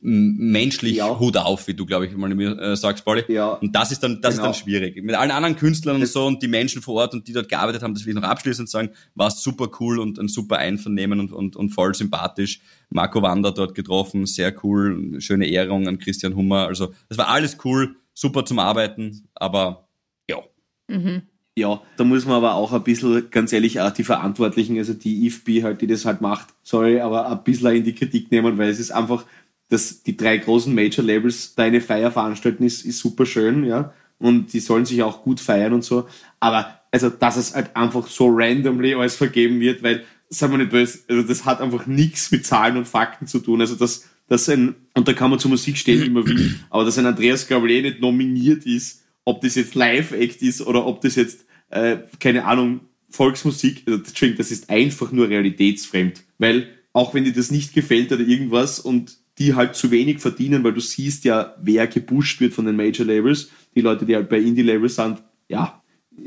menschlich ja. Hut auf, wie du, glaube ich, mal mir äh, sagst, Pauli. Ja. Und das ist dann, das genau. ist dann genau. schwierig. Mit allen anderen Künstlern und so und die Menschen vor Ort und die dort gearbeitet haben, das will ich noch abschließend sagen, war es super cool und ein super Einvernehmen und, und, und voll sympathisch. Marco Wander dort getroffen, sehr cool, schöne Ehrung an Christian Hummer. Also, das war alles cool, super zum Arbeiten, aber ja. Mhm. Ja, da muss man aber auch ein bisschen, ganz ehrlich, auch die Verantwortlichen, also die IFB halt, die das halt macht, sorry, aber ein bisschen in die Kritik nehmen, weil es ist einfach, dass die drei großen Major-Labels da eine Feier veranstalten, ist, ist super schön, ja. Und die sollen sich auch gut feiern und so. Aber also, dass es halt einfach so randomly alles vergeben wird, weil, sagen wir nicht böse, also das hat einfach nichts mit Zahlen und Fakten zu tun. Also das, das ein, und da kann man zur Musik stehen, wie man will, aber dass ein Andreas Gabriel nicht nominiert ist, ob das jetzt Live-Act ist oder ob das jetzt, äh, keine Ahnung, Volksmusik, also, das ist einfach nur realitätsfremd. Weil, auch wenn dir das nicht gefällt oder irgendwas und die halt zu wenig verdienen, weil du siehst ja, wer gepusht wird von den Major Labels. Die Leute, die halt bei Indie Labels sind, ja,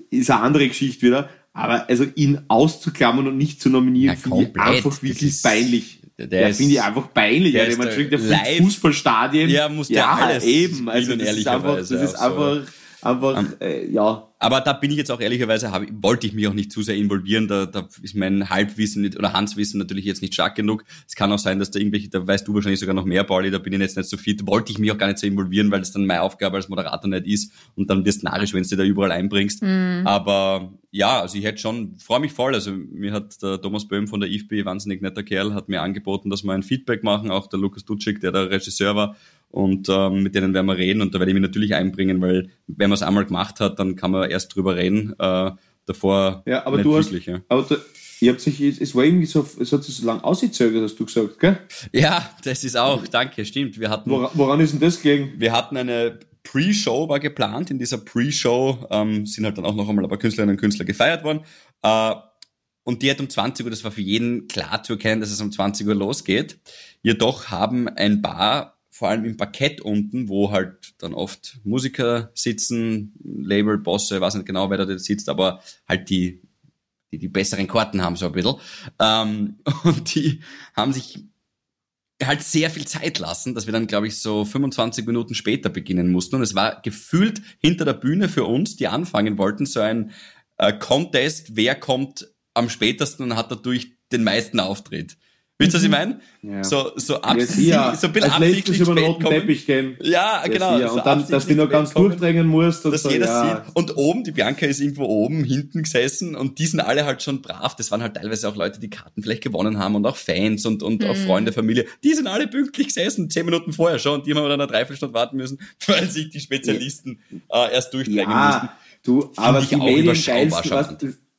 ist eine andere Geschichte wieder. Aber also ihn auszuklammern und nicht zu nominieren, finde ich einfach wirklich ist, peinlich. Der ja, finde ich einfach peinlich. Der, ja, der, der Fußballstadien. Ja, muss der ja, alles eben. Also das ist einfach, das ist einfach Einfach, um, äh, ja. Aber da bin ich jetzt auch ehrlicherweise, hab, wollte ich mich auch nicht zu sehr involvieren. Da, da ist mein Halbwissen nicht, oder Hanswissen natürlich jetzt nicht stark genug. Es kann auch sein, dass da irgendwelche, da weißt du wahrscheinlich sogar noch mehr, Pauli, da bin ich jetzt nicht so fit. Wollte ich mich auch gar nicht so involvieren, weil das dann meine Aufgabe als Moderator nicht ist. Und dann wirst du narrisch, wenn du da überall einbringst. Mhm. Aber ja, also ich hätte schon, freue mich voll. Also mir hat der Thomas Böhm von der IFB, wahnsinnig netter Kerl, hat mir angeboten, dass wir ein Feedback machen. Auch der Lukas Dutschik, der der Regisseur war und ähm, mit denen werden wir reden und da werde ich mich natürlich einbringen, weil wenn man es einmal gemacht hat, dann kann man erst drüber reden. Äh, davor ja, aber du wirklich, hast, ja. aber du, ihr habt sich, es war irgendwie so, es hat sich so lange ausgezögert, hast du gesagt, gell? Ja, das ist auch, danke, stimmt. Wir hatten, woran, woran ist denn das gelegen? Wir hatten eine Pre-Show war geplant. In dieser Pre-Show ähm, sind halt dann auch noch einmal ein paar Künstlerinnen und Künstler gefeiert worden. Äh, und die hat um 20 Uhr, das war für jeden klar zu erkennen, dass es um 20 Uhr losgeht. Jedoch haben ein paar vor allem im Parkett unten, wo halt dann oft Musiker sitzen, Label, Bosse, weiß nicht genau, wer da sitzt, aber halt die die die besseren Karten haben, so ein bisschen. Ähm, und die haben sich halt sehr viel Zeit lassen, dass wir dann, glaube ich, so 25 Minuten später beginnen mussten. Und es war gefühlt hinter der Bühne für uns, die anfangen wollten, so ein äh, Contest, wer kommt am spätesten und hat dadurch den meisten Auftritt. Wisst ihr, was ich meine? Ja. So, so, absichtlich, ja, so ein bisschen Als absichtlich über den roten Teppich gehen. Ja, genau. So und dann, dass du noch ganz durchdrängen musst. Und dass so, jeder ja. sieht. Und oben, die Bianca ist irgendwo oben, hinten gesessen und die sind alle halt schon brav. Das waren halt teilweise auch Leute, die Karten vielleicht gewonnen haben und auch Fans und, und mhm. auch Freunde, Familie. Die sind alle pünktlich gesessen, zehn Minuten vorher schon. Und die haben aber dann eine Dreiviertelstunde warten müssen, weil sich die Spezialisten äh, erst durchdrängen ja, mussten. Du, aber die Mediengeisten,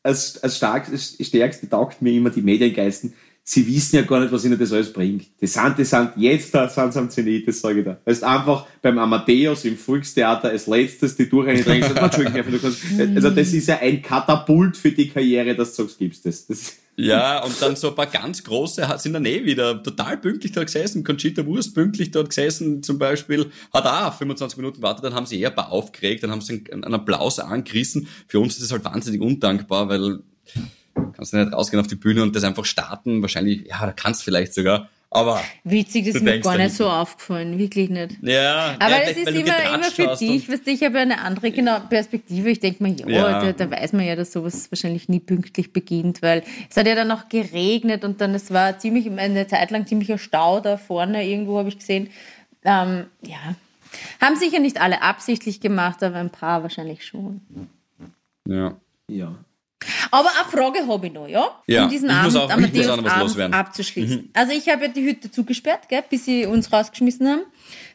als, als, stark, als stärkste taugt mir immer die Mediengeisten sie wissen ja gar nicht, was ihnen das alles bringt. Die sind, die sind jetzt da, sind sie am Zenit, das sage ich da. Das ist einfach beim Amadeus im Volkstheater als letztes die Tour reindrängen. also das ist ja ein Katapult für die Karriere, dass du sagst, gibst das. das ja, und dann so ein paar ganz große sind dann eh wieder total pünktlich dort gesessen. Conchita Wurst pünktlich dort gesessen zum Beispiel, hat auch 25 Minuten gewartet, dann haben sie eher ein paar aufgeregt, dann haben sie einen, einen Applaus angerissen. Für uns ist das halt wahnsinnig undankbar, weil kannst du nicht rausgehen auf die Bühne und das einfach starten. Wahrscheinlich, ja, da kannst vielleicht sogar. Aber witzig, das ist mir gar nicht so aufgefallen, wirklich nicht. Ja, aber ja, es ist immer, immer für dich, weißt du, ich habe ja eine andere genau, Perspektive. Ich denke mir, ja, ja. Da, da, weiß man ja, dass sowas wahrscheinlich nie pünktlich beginnt, weil es hat ja dann noch geregnet und dann es war ziemlich eine Zeit lang ziemlicher Stau da vorne irgendwo habe ich gesehen. Ähm, ja, haben sicher nicht alle absichtlich gemacht, aber ein paar wahrscheinlich schon. Ja. Ja. Aber eine Frage habe ich noch, ja? ja um diesen Abend, auch, Abend abzuschließen. Mhm. Also ich habe ja die Hütte zugesperrt, gell, bis sie uns rausgeschmissen haben.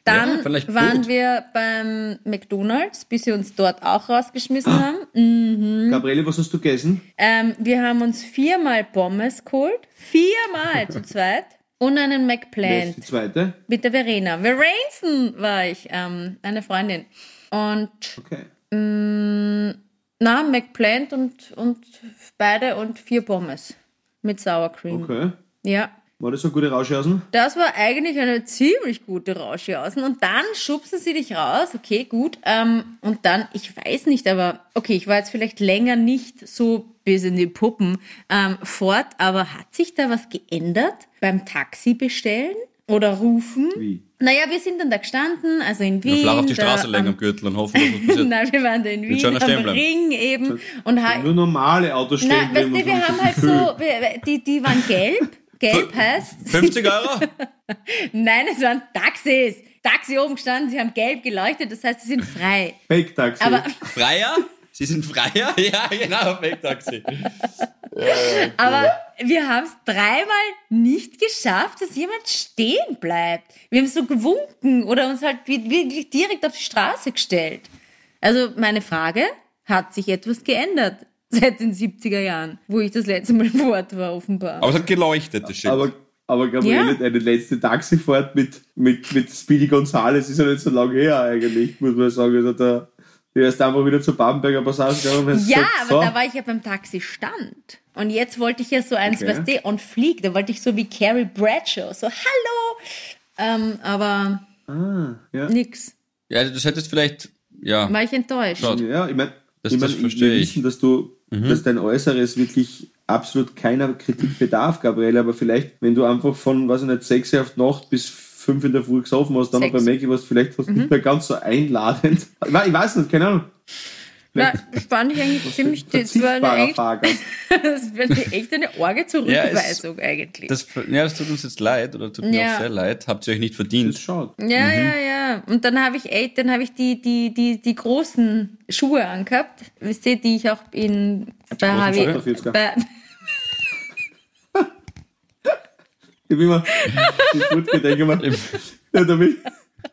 Dann ja, waren gut. wir beim McDonalds, bis sie uns dort auch rausgeschmissen ah. haben. Mhm. Gabriele, was hast du gegessen? Ähm, wir haben uns viermal Pommes geholt. Viermal zu zweit. Und einen McPlant. Die zweite? Mit der Verena. Verensen war ich, ähm, eine Freundin. Und okay. mh, mm, na, McPlant und, und beide und vier Pommes mit Sour Cream. Okay. Ja. War das eine gute Rauschjausen? Das war eigentlich eine ziemlich gute Rauschjausen. Und dann schubsen sie dich raus. Okay, gut. Ähm, und dann, ich weiß nicht, aber okay, ich war jetzt vielleicht länger nicht so bis in die Puppen ähm, fort, aber hat sich da was geändert beim Taxi bestellen? Oder rufen. Wie? Naja, wir sind dann da gestanden, also in Wien. Ja, flach auf die Straße legen am Gürtel und hoffen, dass was passiert. Nein, wir waren da in Wien, am Ring eben. Und halt, Nur normale Autos stehen Nein, weißt du, wir haben halt so, die, die waren gelb. Gelb heißt... 50 Euro? Nein, es waren Taxis. Taxi oben gestanden, sie haben gelb geleuchtet, das heißt, sie sind frei. Fake-Taxi. Freier? Sie sind Freier? Ja, genau, Fake-Taxi. Aber wir haben es dreimal nicht geschafft, dass jemand stehen bleibt. Wir haben so gewunken oder uns halt wirklich direkt auf die Straße gestellt. Also meine Frage, hat sich etwas geändert seit den 70er Jahren, wo ich das letzte Mal fort war, offenbar. Aber es hat geleuchtet, das Shit. Aber, aber Gabriele, ja. deine letzte Taxifahrt mit, mit, mit Speedy Gonzales ist ja nicht so lange her eigentlich, muss man sagen. Also da, Du erst einfach wieder zur Babenberger Passage gegangen und Ja, gesagt, aber so. da war ich ja beim Taxistand. Und jetzt wollte ich ja so eins, okay. weißt du, on fleek. Da wollte ich so wie Carrie Bradshaw, so Hallo! Ähm, aber ah, ja. nix. Ja, das hättest vielleicht, ja. War ich enttäuscht. Schaut. Ja, ich meine, das, ich, mein, das verstehe ich. wissen, dass du, mhm. dass dein Äußeres wirklich absolut keiner Kritik bedarf, Gabriele, aber vielleicht, wenn du einfach von, was ich nicht, sechs Uhr auf Nacht bis fünf in der Früh gesoffen hast, dann Sechs. noch bei Maggie was vielleicht was mhm. nicht mehr ganz so einladend. Ich weiß nicht, keine Ahnung. Na, das fand ich eigentlich ziemlich, das war eine echt, das wäre echt eine arge Zurückweisung ja, es, eigentlich. Das, ja, das tut uns jetzt leid, oder tut mir ja. auch sehr leid. Habt ihr euch nicht verdient. Ja, mhm. ja, ja. Und dann habe ich echt, dann habe ich die, die, die, die großen Schuhe angehabt, wisst ihr, die ich auch in, bei Harvey, bei, Ich habe immer gut gedacht, immer, ja, damit,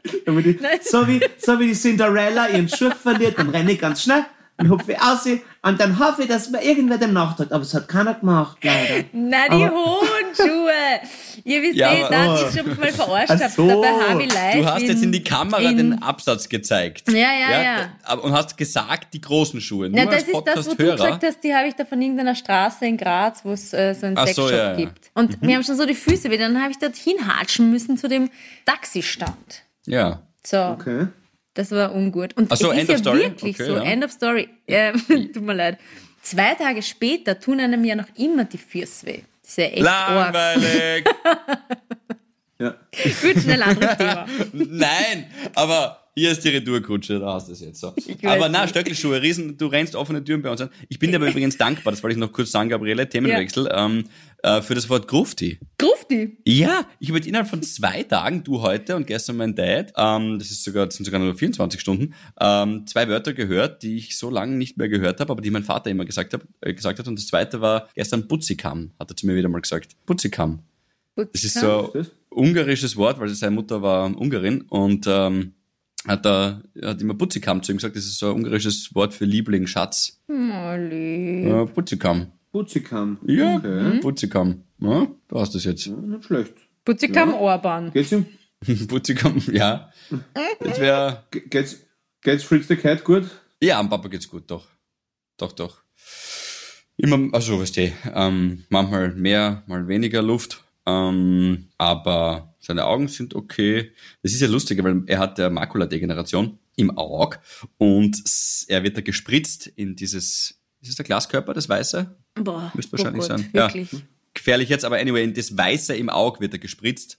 damit ich, so, wie, so wie die Cinderella ihren Schuh verliert, dann renne ich ganz schnell und hupfe aus und dann hoffe ich, dass mir irgendwer dem nachtragt. Aber es hat keiner gemacht, leider. Na, die aber, hohen Schuhe. Ihr wisst ja, eh, da hat sich schon mal verarscht so. bei Harvey Live. Du hast jetzt in die Kamera in den Absatz gezeigt. Ja, ja, ja. ja. Und hast gesagt, die großen Schuhe. Na, das ist das, wo du gesagt hast, die habe ich da von irgendeiner Straße in Graz, wo es äh, so einen Sexshop so, ja, gibt. Und mhm. wir haben schon so die Füße wieder. Dann habe ich dort hinhatschen müssen zu dem Taxistand. Ja. So. Okay. Das war ungut. Und Ach so, es End ist of ja Story? wirklich okay, so. Ja. End of Story. Äh, tut mir leid. zwei Tage später tun einem ja noch immer die Füße weh. Das ist ja echt Langweilig. ja. Gut, schnell anderes Thema. Nein, aber hier ist die Retourkutsche, da hast du es jetzt so. Aber na, Stöckelschuhe, Riesen, du rennst offene Türen bei uns an. Ich bin dir aber übrigens dankbar, das wollte ich noch kurz sagen, Gabriele, Themenwechsel, ja. ähm, äh, für das Wort Grufti. Grufti? Ja, ich habe jetzt innerhalb von zwei Tagen, du heute und gestern mein Dad, ähm, das ist sogar, das sind sogar nur 24 Stunden, ähm, zwei Wörter gehört, die ich so lange nicht mehr gehört habe, aber die mein Vater immer gesagt, hab, äh, gesagt hat. Und das zweite war gestern Putzikam, hat er zu mir wieder mal gesagt. Putzikam. Das ist so ein ungarisches Wort, weil seine Mutter war Ungarin und ähm, hat er hat immer Putzikam zu ihm gesagt, das ist so ein ungarisches Wort für Liebling, Schatz. Oh, lieb. Ja, Putzikam. Putzikam. Ja, okay. Putzikam. Ja, du hast das jetzt. Ja, nicht schlecht. Putzikam ja. Orban. Geht's ihm? Putzikam, ja. Das wäre. Geht's, geht's Freaks the Cat gut? Ja, am Papa geht's gut, doch. Doch, doch. Immer, also, weißt du, ähm, manchmal mehr, mal weniger Luft. Ähm, aber seine Augen sind okay. Das ist ja lustig, weil er hat der Makuladegeneration im Auge und er wird da gespritzt in dieses, ist es der Glaskörper, das Weiße? Boah. Müsste wahrscheinlich oh Gott, sein. Wirklich. Ja. Gefährlich jetzt, aber anyway, in das Weiße im Auge wird er gespritzt.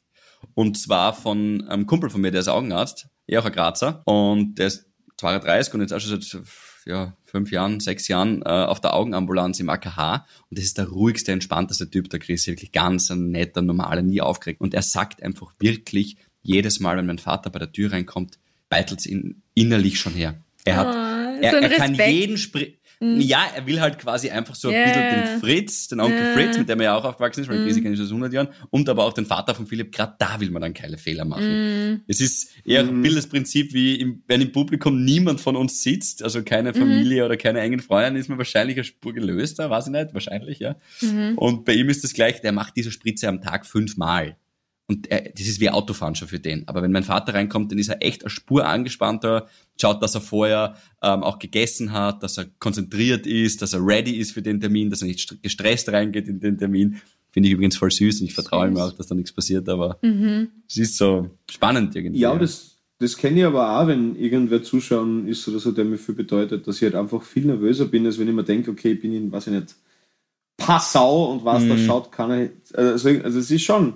Und zwar von einem Kumpel von mir, der ist Augenarzt, er auch ein Grazer. Und der ist 32 und jetzt auch schon seit ja, fünf Jahren, sechs Jahren äh, auf der Augenambulanz im AKH und das ist der ruhigste, entspannteste Typ, der Chris, wirklich ganz ein netter, normaler, nie aufgeregt. Und er sagt einfach wirklich jedes Mal, wenn mein Vater bei der Tür reinkommt, beitelt es ihn innerlich schon her. Er hat, Oh, er, so ein er kann jeden Spri ja, er will halt quasi einfach so ein Ja. bisschen den Fritz, den Onkel Ja. Fritz, mit dem er ja auch aufgewachsen ist, weil Chrissy kenne ich schon seit 100 Jahren, und aber auch den Vater von Philipp, gerade da will man dann keine Fehler machen. Es ist eher ein bisschen das Prinzip, wie im, wenn im Publikum niemand von uns sitzt, also keine Familie oder keine engen Freunde, ist man wahrscheinlich eine Spur gelöster, weiß ich nicht, wahrscheinlich, ja. Und bei ihm ist das gleich, der macht diese Spritze am Tag fünfmal. Und er, das ist wie Autofahren schon für den. Aber wenn mein Vater reinkommt, dann ist er echt eine Spur angespannter, schaut, dass er vorher ähm, auch gegessen hat, dass er konzentriert ist, dass er ready ist für den Termin, dass er nicht st- gestresst reingeht in den Termin. Finde ich übrigens voll süß und ich vertraue ihm auch, dass da nichts passiert, aber es ist so spannend irgendwie. Ja, das, das kenne ich aber auch, wenn irgendwer zuschauen ist oder so, der mir viel bedeutet, dass ich halt einfach viel nervöser bin, als wenn ich mir denke, okay, ich bin in, weiß ich nicht, Passau und was da schaut, kann ich. Also, also es ist schon,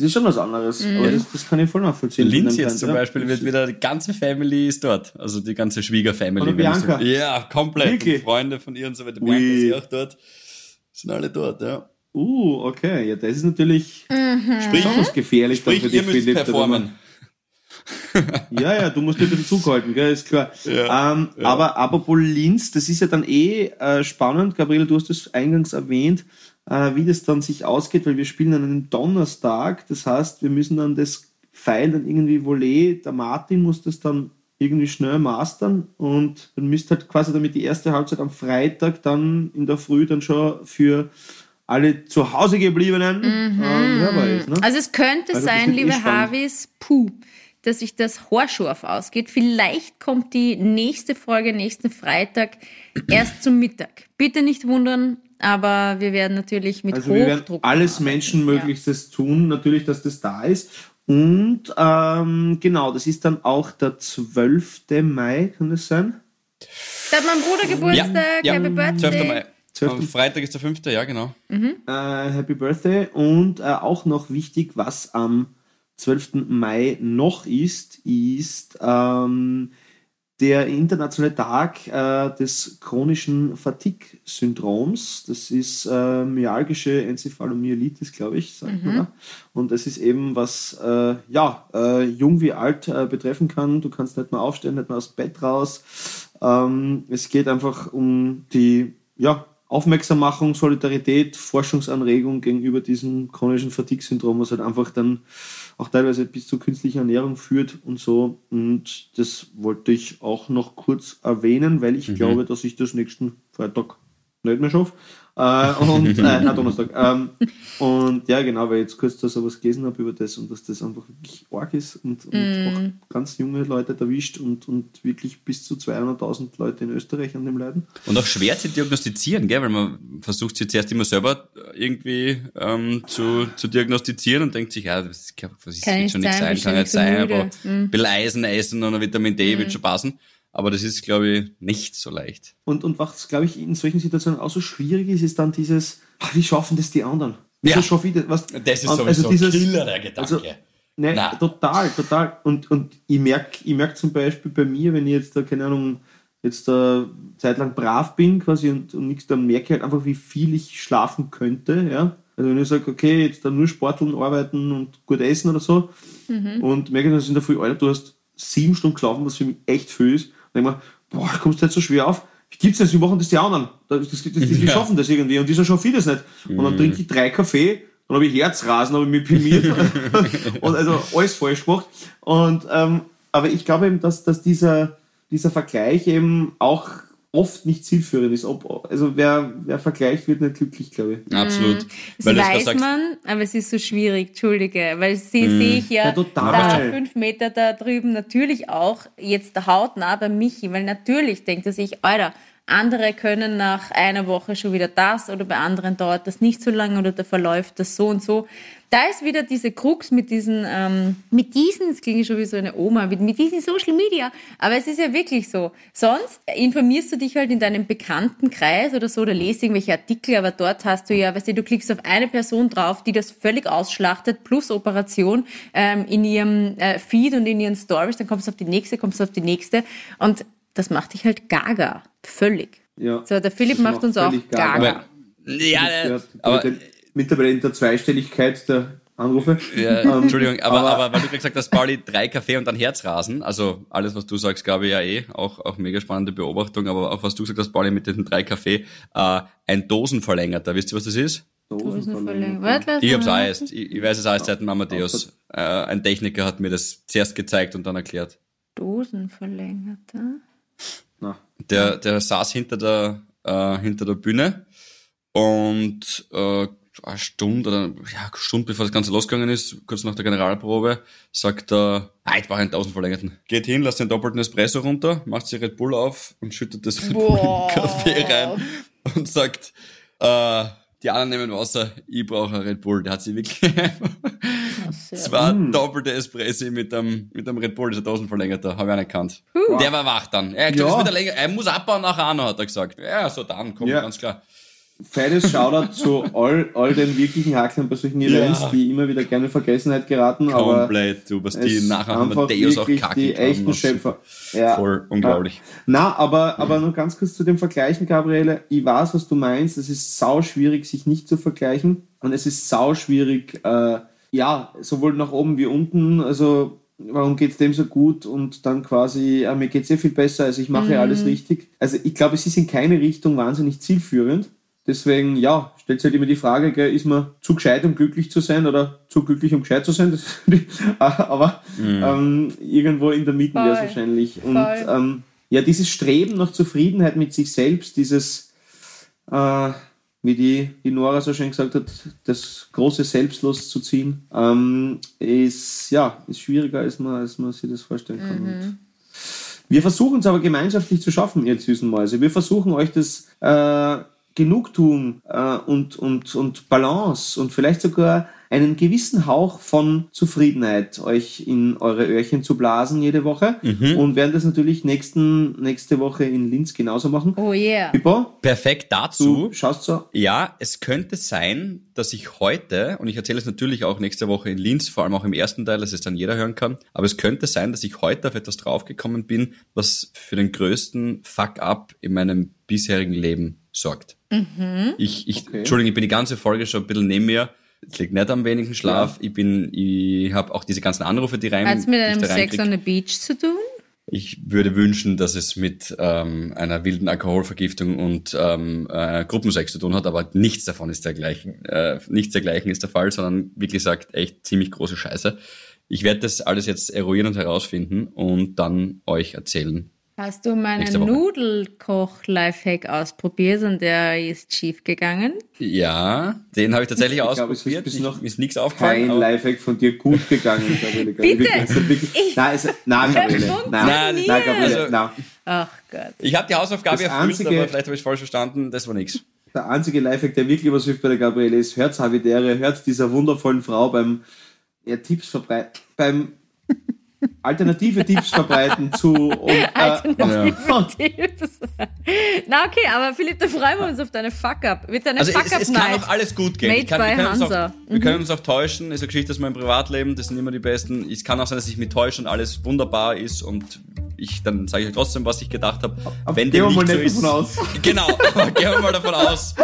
es ist schon was anderes. Aber das, das kann ich voll nachvollziehen. Linz jetzt dann zum Beispiel wird wieder, die ganze Family ist dort. Also die ganze Schwiegerfamily. Bianca. So, ja, komplett. Wirklich? Und Freunde von ihr und so weiter. Bianca ist ja auch dort. Sind alle dort, ja. Uh, okay, ja, das ist natürlich Sprich, besonders gefährlich dann sprich für ihr die müsst Philipp. performen. Ja, ja, du musst dir ein bisschen zurückhalten, gell, ist klar. Ja, ähm, ja. Aber apropos Linz, das ist ja dann eh äh, spannend, Gabriel, du hast es eingangs erwähnt, äh, wie das dann sich ausgeht, weil wir spielen an einem Donnerstag, das heißt, wir müssen dann das Pfeil dann irgendwie Volley, der Martin muss das dann irgendwie schnell mastern und dann müsst halt quasi damit die erste Halbzeit am Freitag dann in der Früh dann schon für alle zu Hause gebliebenen ähm, hörbar ist. Ne? Also es könnte Also sein, eh liebe spannend. Harvis, puh, dass sich das Horschorf ausgeht. Vielleicht kommt die nächste Folge nächsten Freitag erst zum Mittag. Bitte nicht wundern, aber wir werden natürlich mit Also wir werden Hochdruck alles. Menschenmöglichstes tun, natürlich, dass das da ist. Und ähm, genau, das ist dann auch der 12. Mai, kann das sein? Da hat mein Bruder Geburtstag, ja, Happy Birthday. 12. Mai. 12. Am Freitag ist der 5. Ja, genau. Äh, Happy Birthday. Und äh, auch noch wichtig, was am 12. Mai noch ist, ist ähm, der internationale Tag äh, des chronischen Fatigue-Syndroms. Das ist äh, myalgische Enzephalomyelitis, glaube ich, sagt man. da. Und das ist eben was, äh, ja, äh, jung wie alt äh, betreffen kann. Du kannst nicht mehr aufstehen, nicht mehr aus dem Bett raus. Ähm, es geht einfach um die, ja, Aufmerksammachung, Solidarität, Forschungsanregung gegenüber diesem chronischen Fatigue-Syndrom, was halt einfach dann auch teilweise bis zur künstlichen Ernährung führt und so. Und das wollte ich auch noch kurz erwähnen, weil ich glaube, dass ich das nächsten Freitag nicht mehr schaffe. Äh, und, äh, nein, Donnerstag. Ähm, und ja, genau, weil ich jetzt kurz da so was gelesen habe über das und dass das einfach wirklich arg ist und, und auch ganz junge Leute erwischt und, und wirklich bis zu 200.000 Leute in Österreich an dem leiden. Und auch schwer zu diagnostizieren, gell? weil man versucht sich zuerst immer selber irgendwie ähm, zu, zu diagnostizieren und denkt sich, ja, das, ist- was ist, Kann wird nicht schon nichts sein, kann nicht sein, aber Mhm. ein bisschen Eisen essen und ein Vitamin D wird schon passen. Aber das ist, glaube ich, nicht so leicht. Und, und was, glaube ich, in solchen Situationen auch so schwierig ist, ist dann dieses, ach, wie schaffen das die anderen? Ja. Das, schaffe ich das, was, Das ist also sowieso dieses- Killer, der Gedanke. also- Ne, Nein. total, total. Und, und ich merke ich merk zum Beispiel bei mir, wenn ich jetzt da, keine Ahnung, jetzt da zeitlang brav bin quasi und, und nichts, dann merke ich halt einfach, wie viel ich schlafen könnte. Ja? Also wenn ich sage, okay, jetzt dann nur sporteln, arbeiten und gut essen oder so und merke, dass in der Früh, Alter, du hast sieben Stunden geschlafen, was für mich echt viel ist. Denke mir, boah, kommst du jetzt so schwer auf? Wie gibt's das? Wie machen das die anderen? Das, das, das, das, die Ja. schaffen das irgendwie und die so schaffen das nicht. Und dann trinke ich drei Kaffee, dann habe ich Herzrasen, habe ich mich pimiert und also alles falsch gemacht. Und, ähm, aber ich glaube eben, dass, dass dieser, dieser Vergleich eben auch oft nicht zielführend ist. Ob, also wer, wer vergleicht, wird nicht glücklich, glaube ich. Absolut. Das Weil du jetzt weiß sagst, man, aber es ist so schwierig, entschuldige, weil sie Mhm. sehe ich ja, Ja, total. da fünf Meter da drüben natürlich auch jetzt hautnah bei Michi, weil natürlich denkt er sich, Alter, andere können nach einer Woche schon wieder das oder bei anderen dauert das nicht so lange oder da verläuft das so und so. Da ist wieder diese Krux mit diesen, ähm, mit diesen, das klingt schon wie so eine Oma, mit, mit diesen Social Media. Aber es ist ja wirklich so. Sonst informierst du dich halt in deinem Bekanntenkreis oder so, oder lest irgendwelche Artikel, aber dort hast du ja, weißt du, du klickst auf eine Person drauf, die das völlig ausschlachtet, plus Operation ähm, in ihrem äh, Feed und in ihren Stories, dann kommst du auf die nächste, kommst du auf die nächste und das macht dich halt gaga. Völlig. Ja. So, der Philipp macht macht uns auch gaga. gaga. ja, Ja, aber mittlerweile in der Zweistelligkeit der Anrufe. Ja, Ähm, Entschuldigung, aber, aber- aber, weil du gesagt hast, Pauli, drei Kaffee und dann Herzrasen, also alles, was du sagst, glaube ich ja eh, auch, auch mega spannende Beobachtung, aber auch was du gesagt hast, Pauli, mit den drei Kaffee, äh, ein Dosenverlängerter, wisst ihr, was das ist? Lass Ich hab's auch erst, ich, ich weiß es auch erst seit dem Amadeus. Äh, ein Techniker hat mir das zuerst gezeigt und dann erklärt. Dosenverlängerter. Na, Der, der saß hinter der, äh, hinter der Bühne und äh, eine Stunde oder ja, eine Stunde bevor das Ganze losgegangen ist, kurz nach der Generalprobe, sagt er, ah, ich brauche einen 1000 verlängerten. Geht hin, lasst den doppelten Espresso runter, macht sich Red Bull auf und schüttet das Red Bull in den Kaffee rein und sagt, äh, die anderen nehmen Wasser, ich brauche einen Red Bull. Der hat sich wirklich zwei doppelte Espresso mit einem, mit einem Red Bull, dieser 1000 verlängerter, habe ich auch nicht gekannt. Der war wach dann. Er, Ja. er, länger, er muss abbauen nachher auch noch, hat er gesagt. Ja, so dann, komm, Ja. ganz klar. Feines Shoutout zu all, all den wirklichen Hacklern bei solchen Events, Ja. die immer wieder gerne in Vergessenheit geraten, aber Komplett, du, was es die nachher einfach Amadeus auch wirklich kacke die echten Schöpfer. Ja. Voll unglaublich. Na, aber, aber noch ganz kurz zu dem Vergleichen, Gabriele. Ich weiß, was du meinst. Es ist sau schwierig, sich nicht zu vergleichen. Und es ist sau schwierig, äh, ja, sowohl nach oben wie unten. Also, warum geht's dem so gut? Und dann quasi, äh, mir geht's sehr viel besser, also ich mache alles richtig. Also, ich glaube, es ist in keine Richtung wahnsinnig zielführend. Deswegen, ja, stellt sich halt immer die Frage, gell, ist man zu gescheit, um glücklich zu sein oder zu glücklich, um gescheit zu sein? Aber ähm, irgendwo in der Mitte wäre es Voll. wahrscheinlich. Und ähm, ja, dieses Streben nach Zufriedenheit mit sich selbst, dieses, äh, wie die, die Nora so schön gesagt hat, das große Selbst loszuziehen, ähm, ist, ja, ist schwieriger, als man, als man sich das vorstellen kann. Und wir versuchen es aber gemeinschaftlich zu schaffen, ihr süßen Mäuse. Wir versuchen euch das äh, Genugtuung äh, und, und, und Balance und vielleicht sogar einen gewissen Hauch von Zufriedenheit euch in eure Öhrchen zu blasen jede Woche und werden das natürlich nächsten, nächste Woche in Linz genauso machen. Oh yeah. Pippo, Perfekt du dazu. schaust so. Ja, es könnte sein, dass ich heute, und ich erzähle es natürlich auch nächste Woche in Linz, vor allem auch im ersten Teil, dass es dann jeder hören kann, aber es könnte sein, dass ich heute auf etwas draufgekommen bin, was für den größten Fuck-up in meinem bisherigen Leben sorgt. Ich, ich, Okay. Entschuldigung, ich bin die ganze Folge schon ein bisschen neben mir. Es liegt nicht am wenigen Schlaf. Ich bin, ich habe auch diese ganzen Anrufe, die rein. Hat es mit einem Sex on the Beach zu tun? Ich würde wünschen, dass es mit ähm, einer wilden Alkoholvergiftung und ähm, äh, Gruppensex zu tun hat, aber nichts davon ist dergleichen. Äh, nichts dergleichen ist der Fall, sondern wie gesagt echt ziemlich große Scheiße. Ich werde das alles jetzt eruieren und herausfinden und dann euch erzählen. Hast du meinen. Nudelkoch-Lifehack ausprobiert und der ist schief gegangen? Ja, den habe ich tatsächlich Ich glaube, es ist ausprobiert. bis Ich- noch ist nichts aufgefallen. Kein Lifehack von dir gut gegangen, Gabriele. Bitte? Ich- Nein, nein, Gabriele. Nein, Nein, nein, Gabriele. also- nein. Ach Gott. Ich habe die Hausaufgabe Das erfüllt, einzige- aber vielleicht habe ich es falsch verstanden. Das war nichts. Der einzige Lifehack, der wirklich was hilft bei der Gabriele, ist, hört Havidere, hört dieser wundervollen Frau beim ja, Tipps verbreiten, beim alternative Tipps verbreiten zu und, äh, alternative ja. Tipps. Na okay, aber Philipp, da freuen wir uns auf deine Fuck-Up. Wird deine also Fuck-Up es, es kann auch alles gut gehen. Made kann, by wir können, auch, wir mhm. können uns auch täuschen. Ist eine Geschichte aus meinem Privatleben. Das sind immer die besten. Es kann auch sein, dass ich mich täusche und alles wunderbar ist und ich dann sage ich euch trotzdem, was ich gedacht habe. Wenn dem nicht so ist, aus. Genau, gehen wir mal davon aus,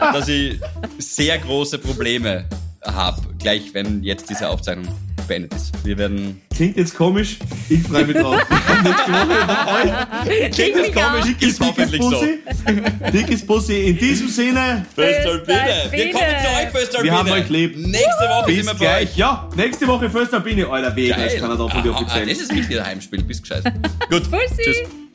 dass ich sehr große Probleme habe, gleich wenn jetzt diese Aufzeichnung beendet ist. Wir werden. Klingt jetzt komisch, ich freue mich drauf. Nächste Woche. Klingt jetzt komisch, dickes, ist hoffentlich Bussi. so. Dickes Bussi. In diesem Sinne. Föstalpine. Wir kommen zu euch, Föstalpine. Wir haben euch lieb. Nächste Woche Bis sind wir bei euch. Ja, nächste Woche Föstalpine. Alter, Weg als Kanada von dir offiziell. Ah, das ist richtig Heimspiel. Bis gescheit. Gut. Bussi. Tschüss.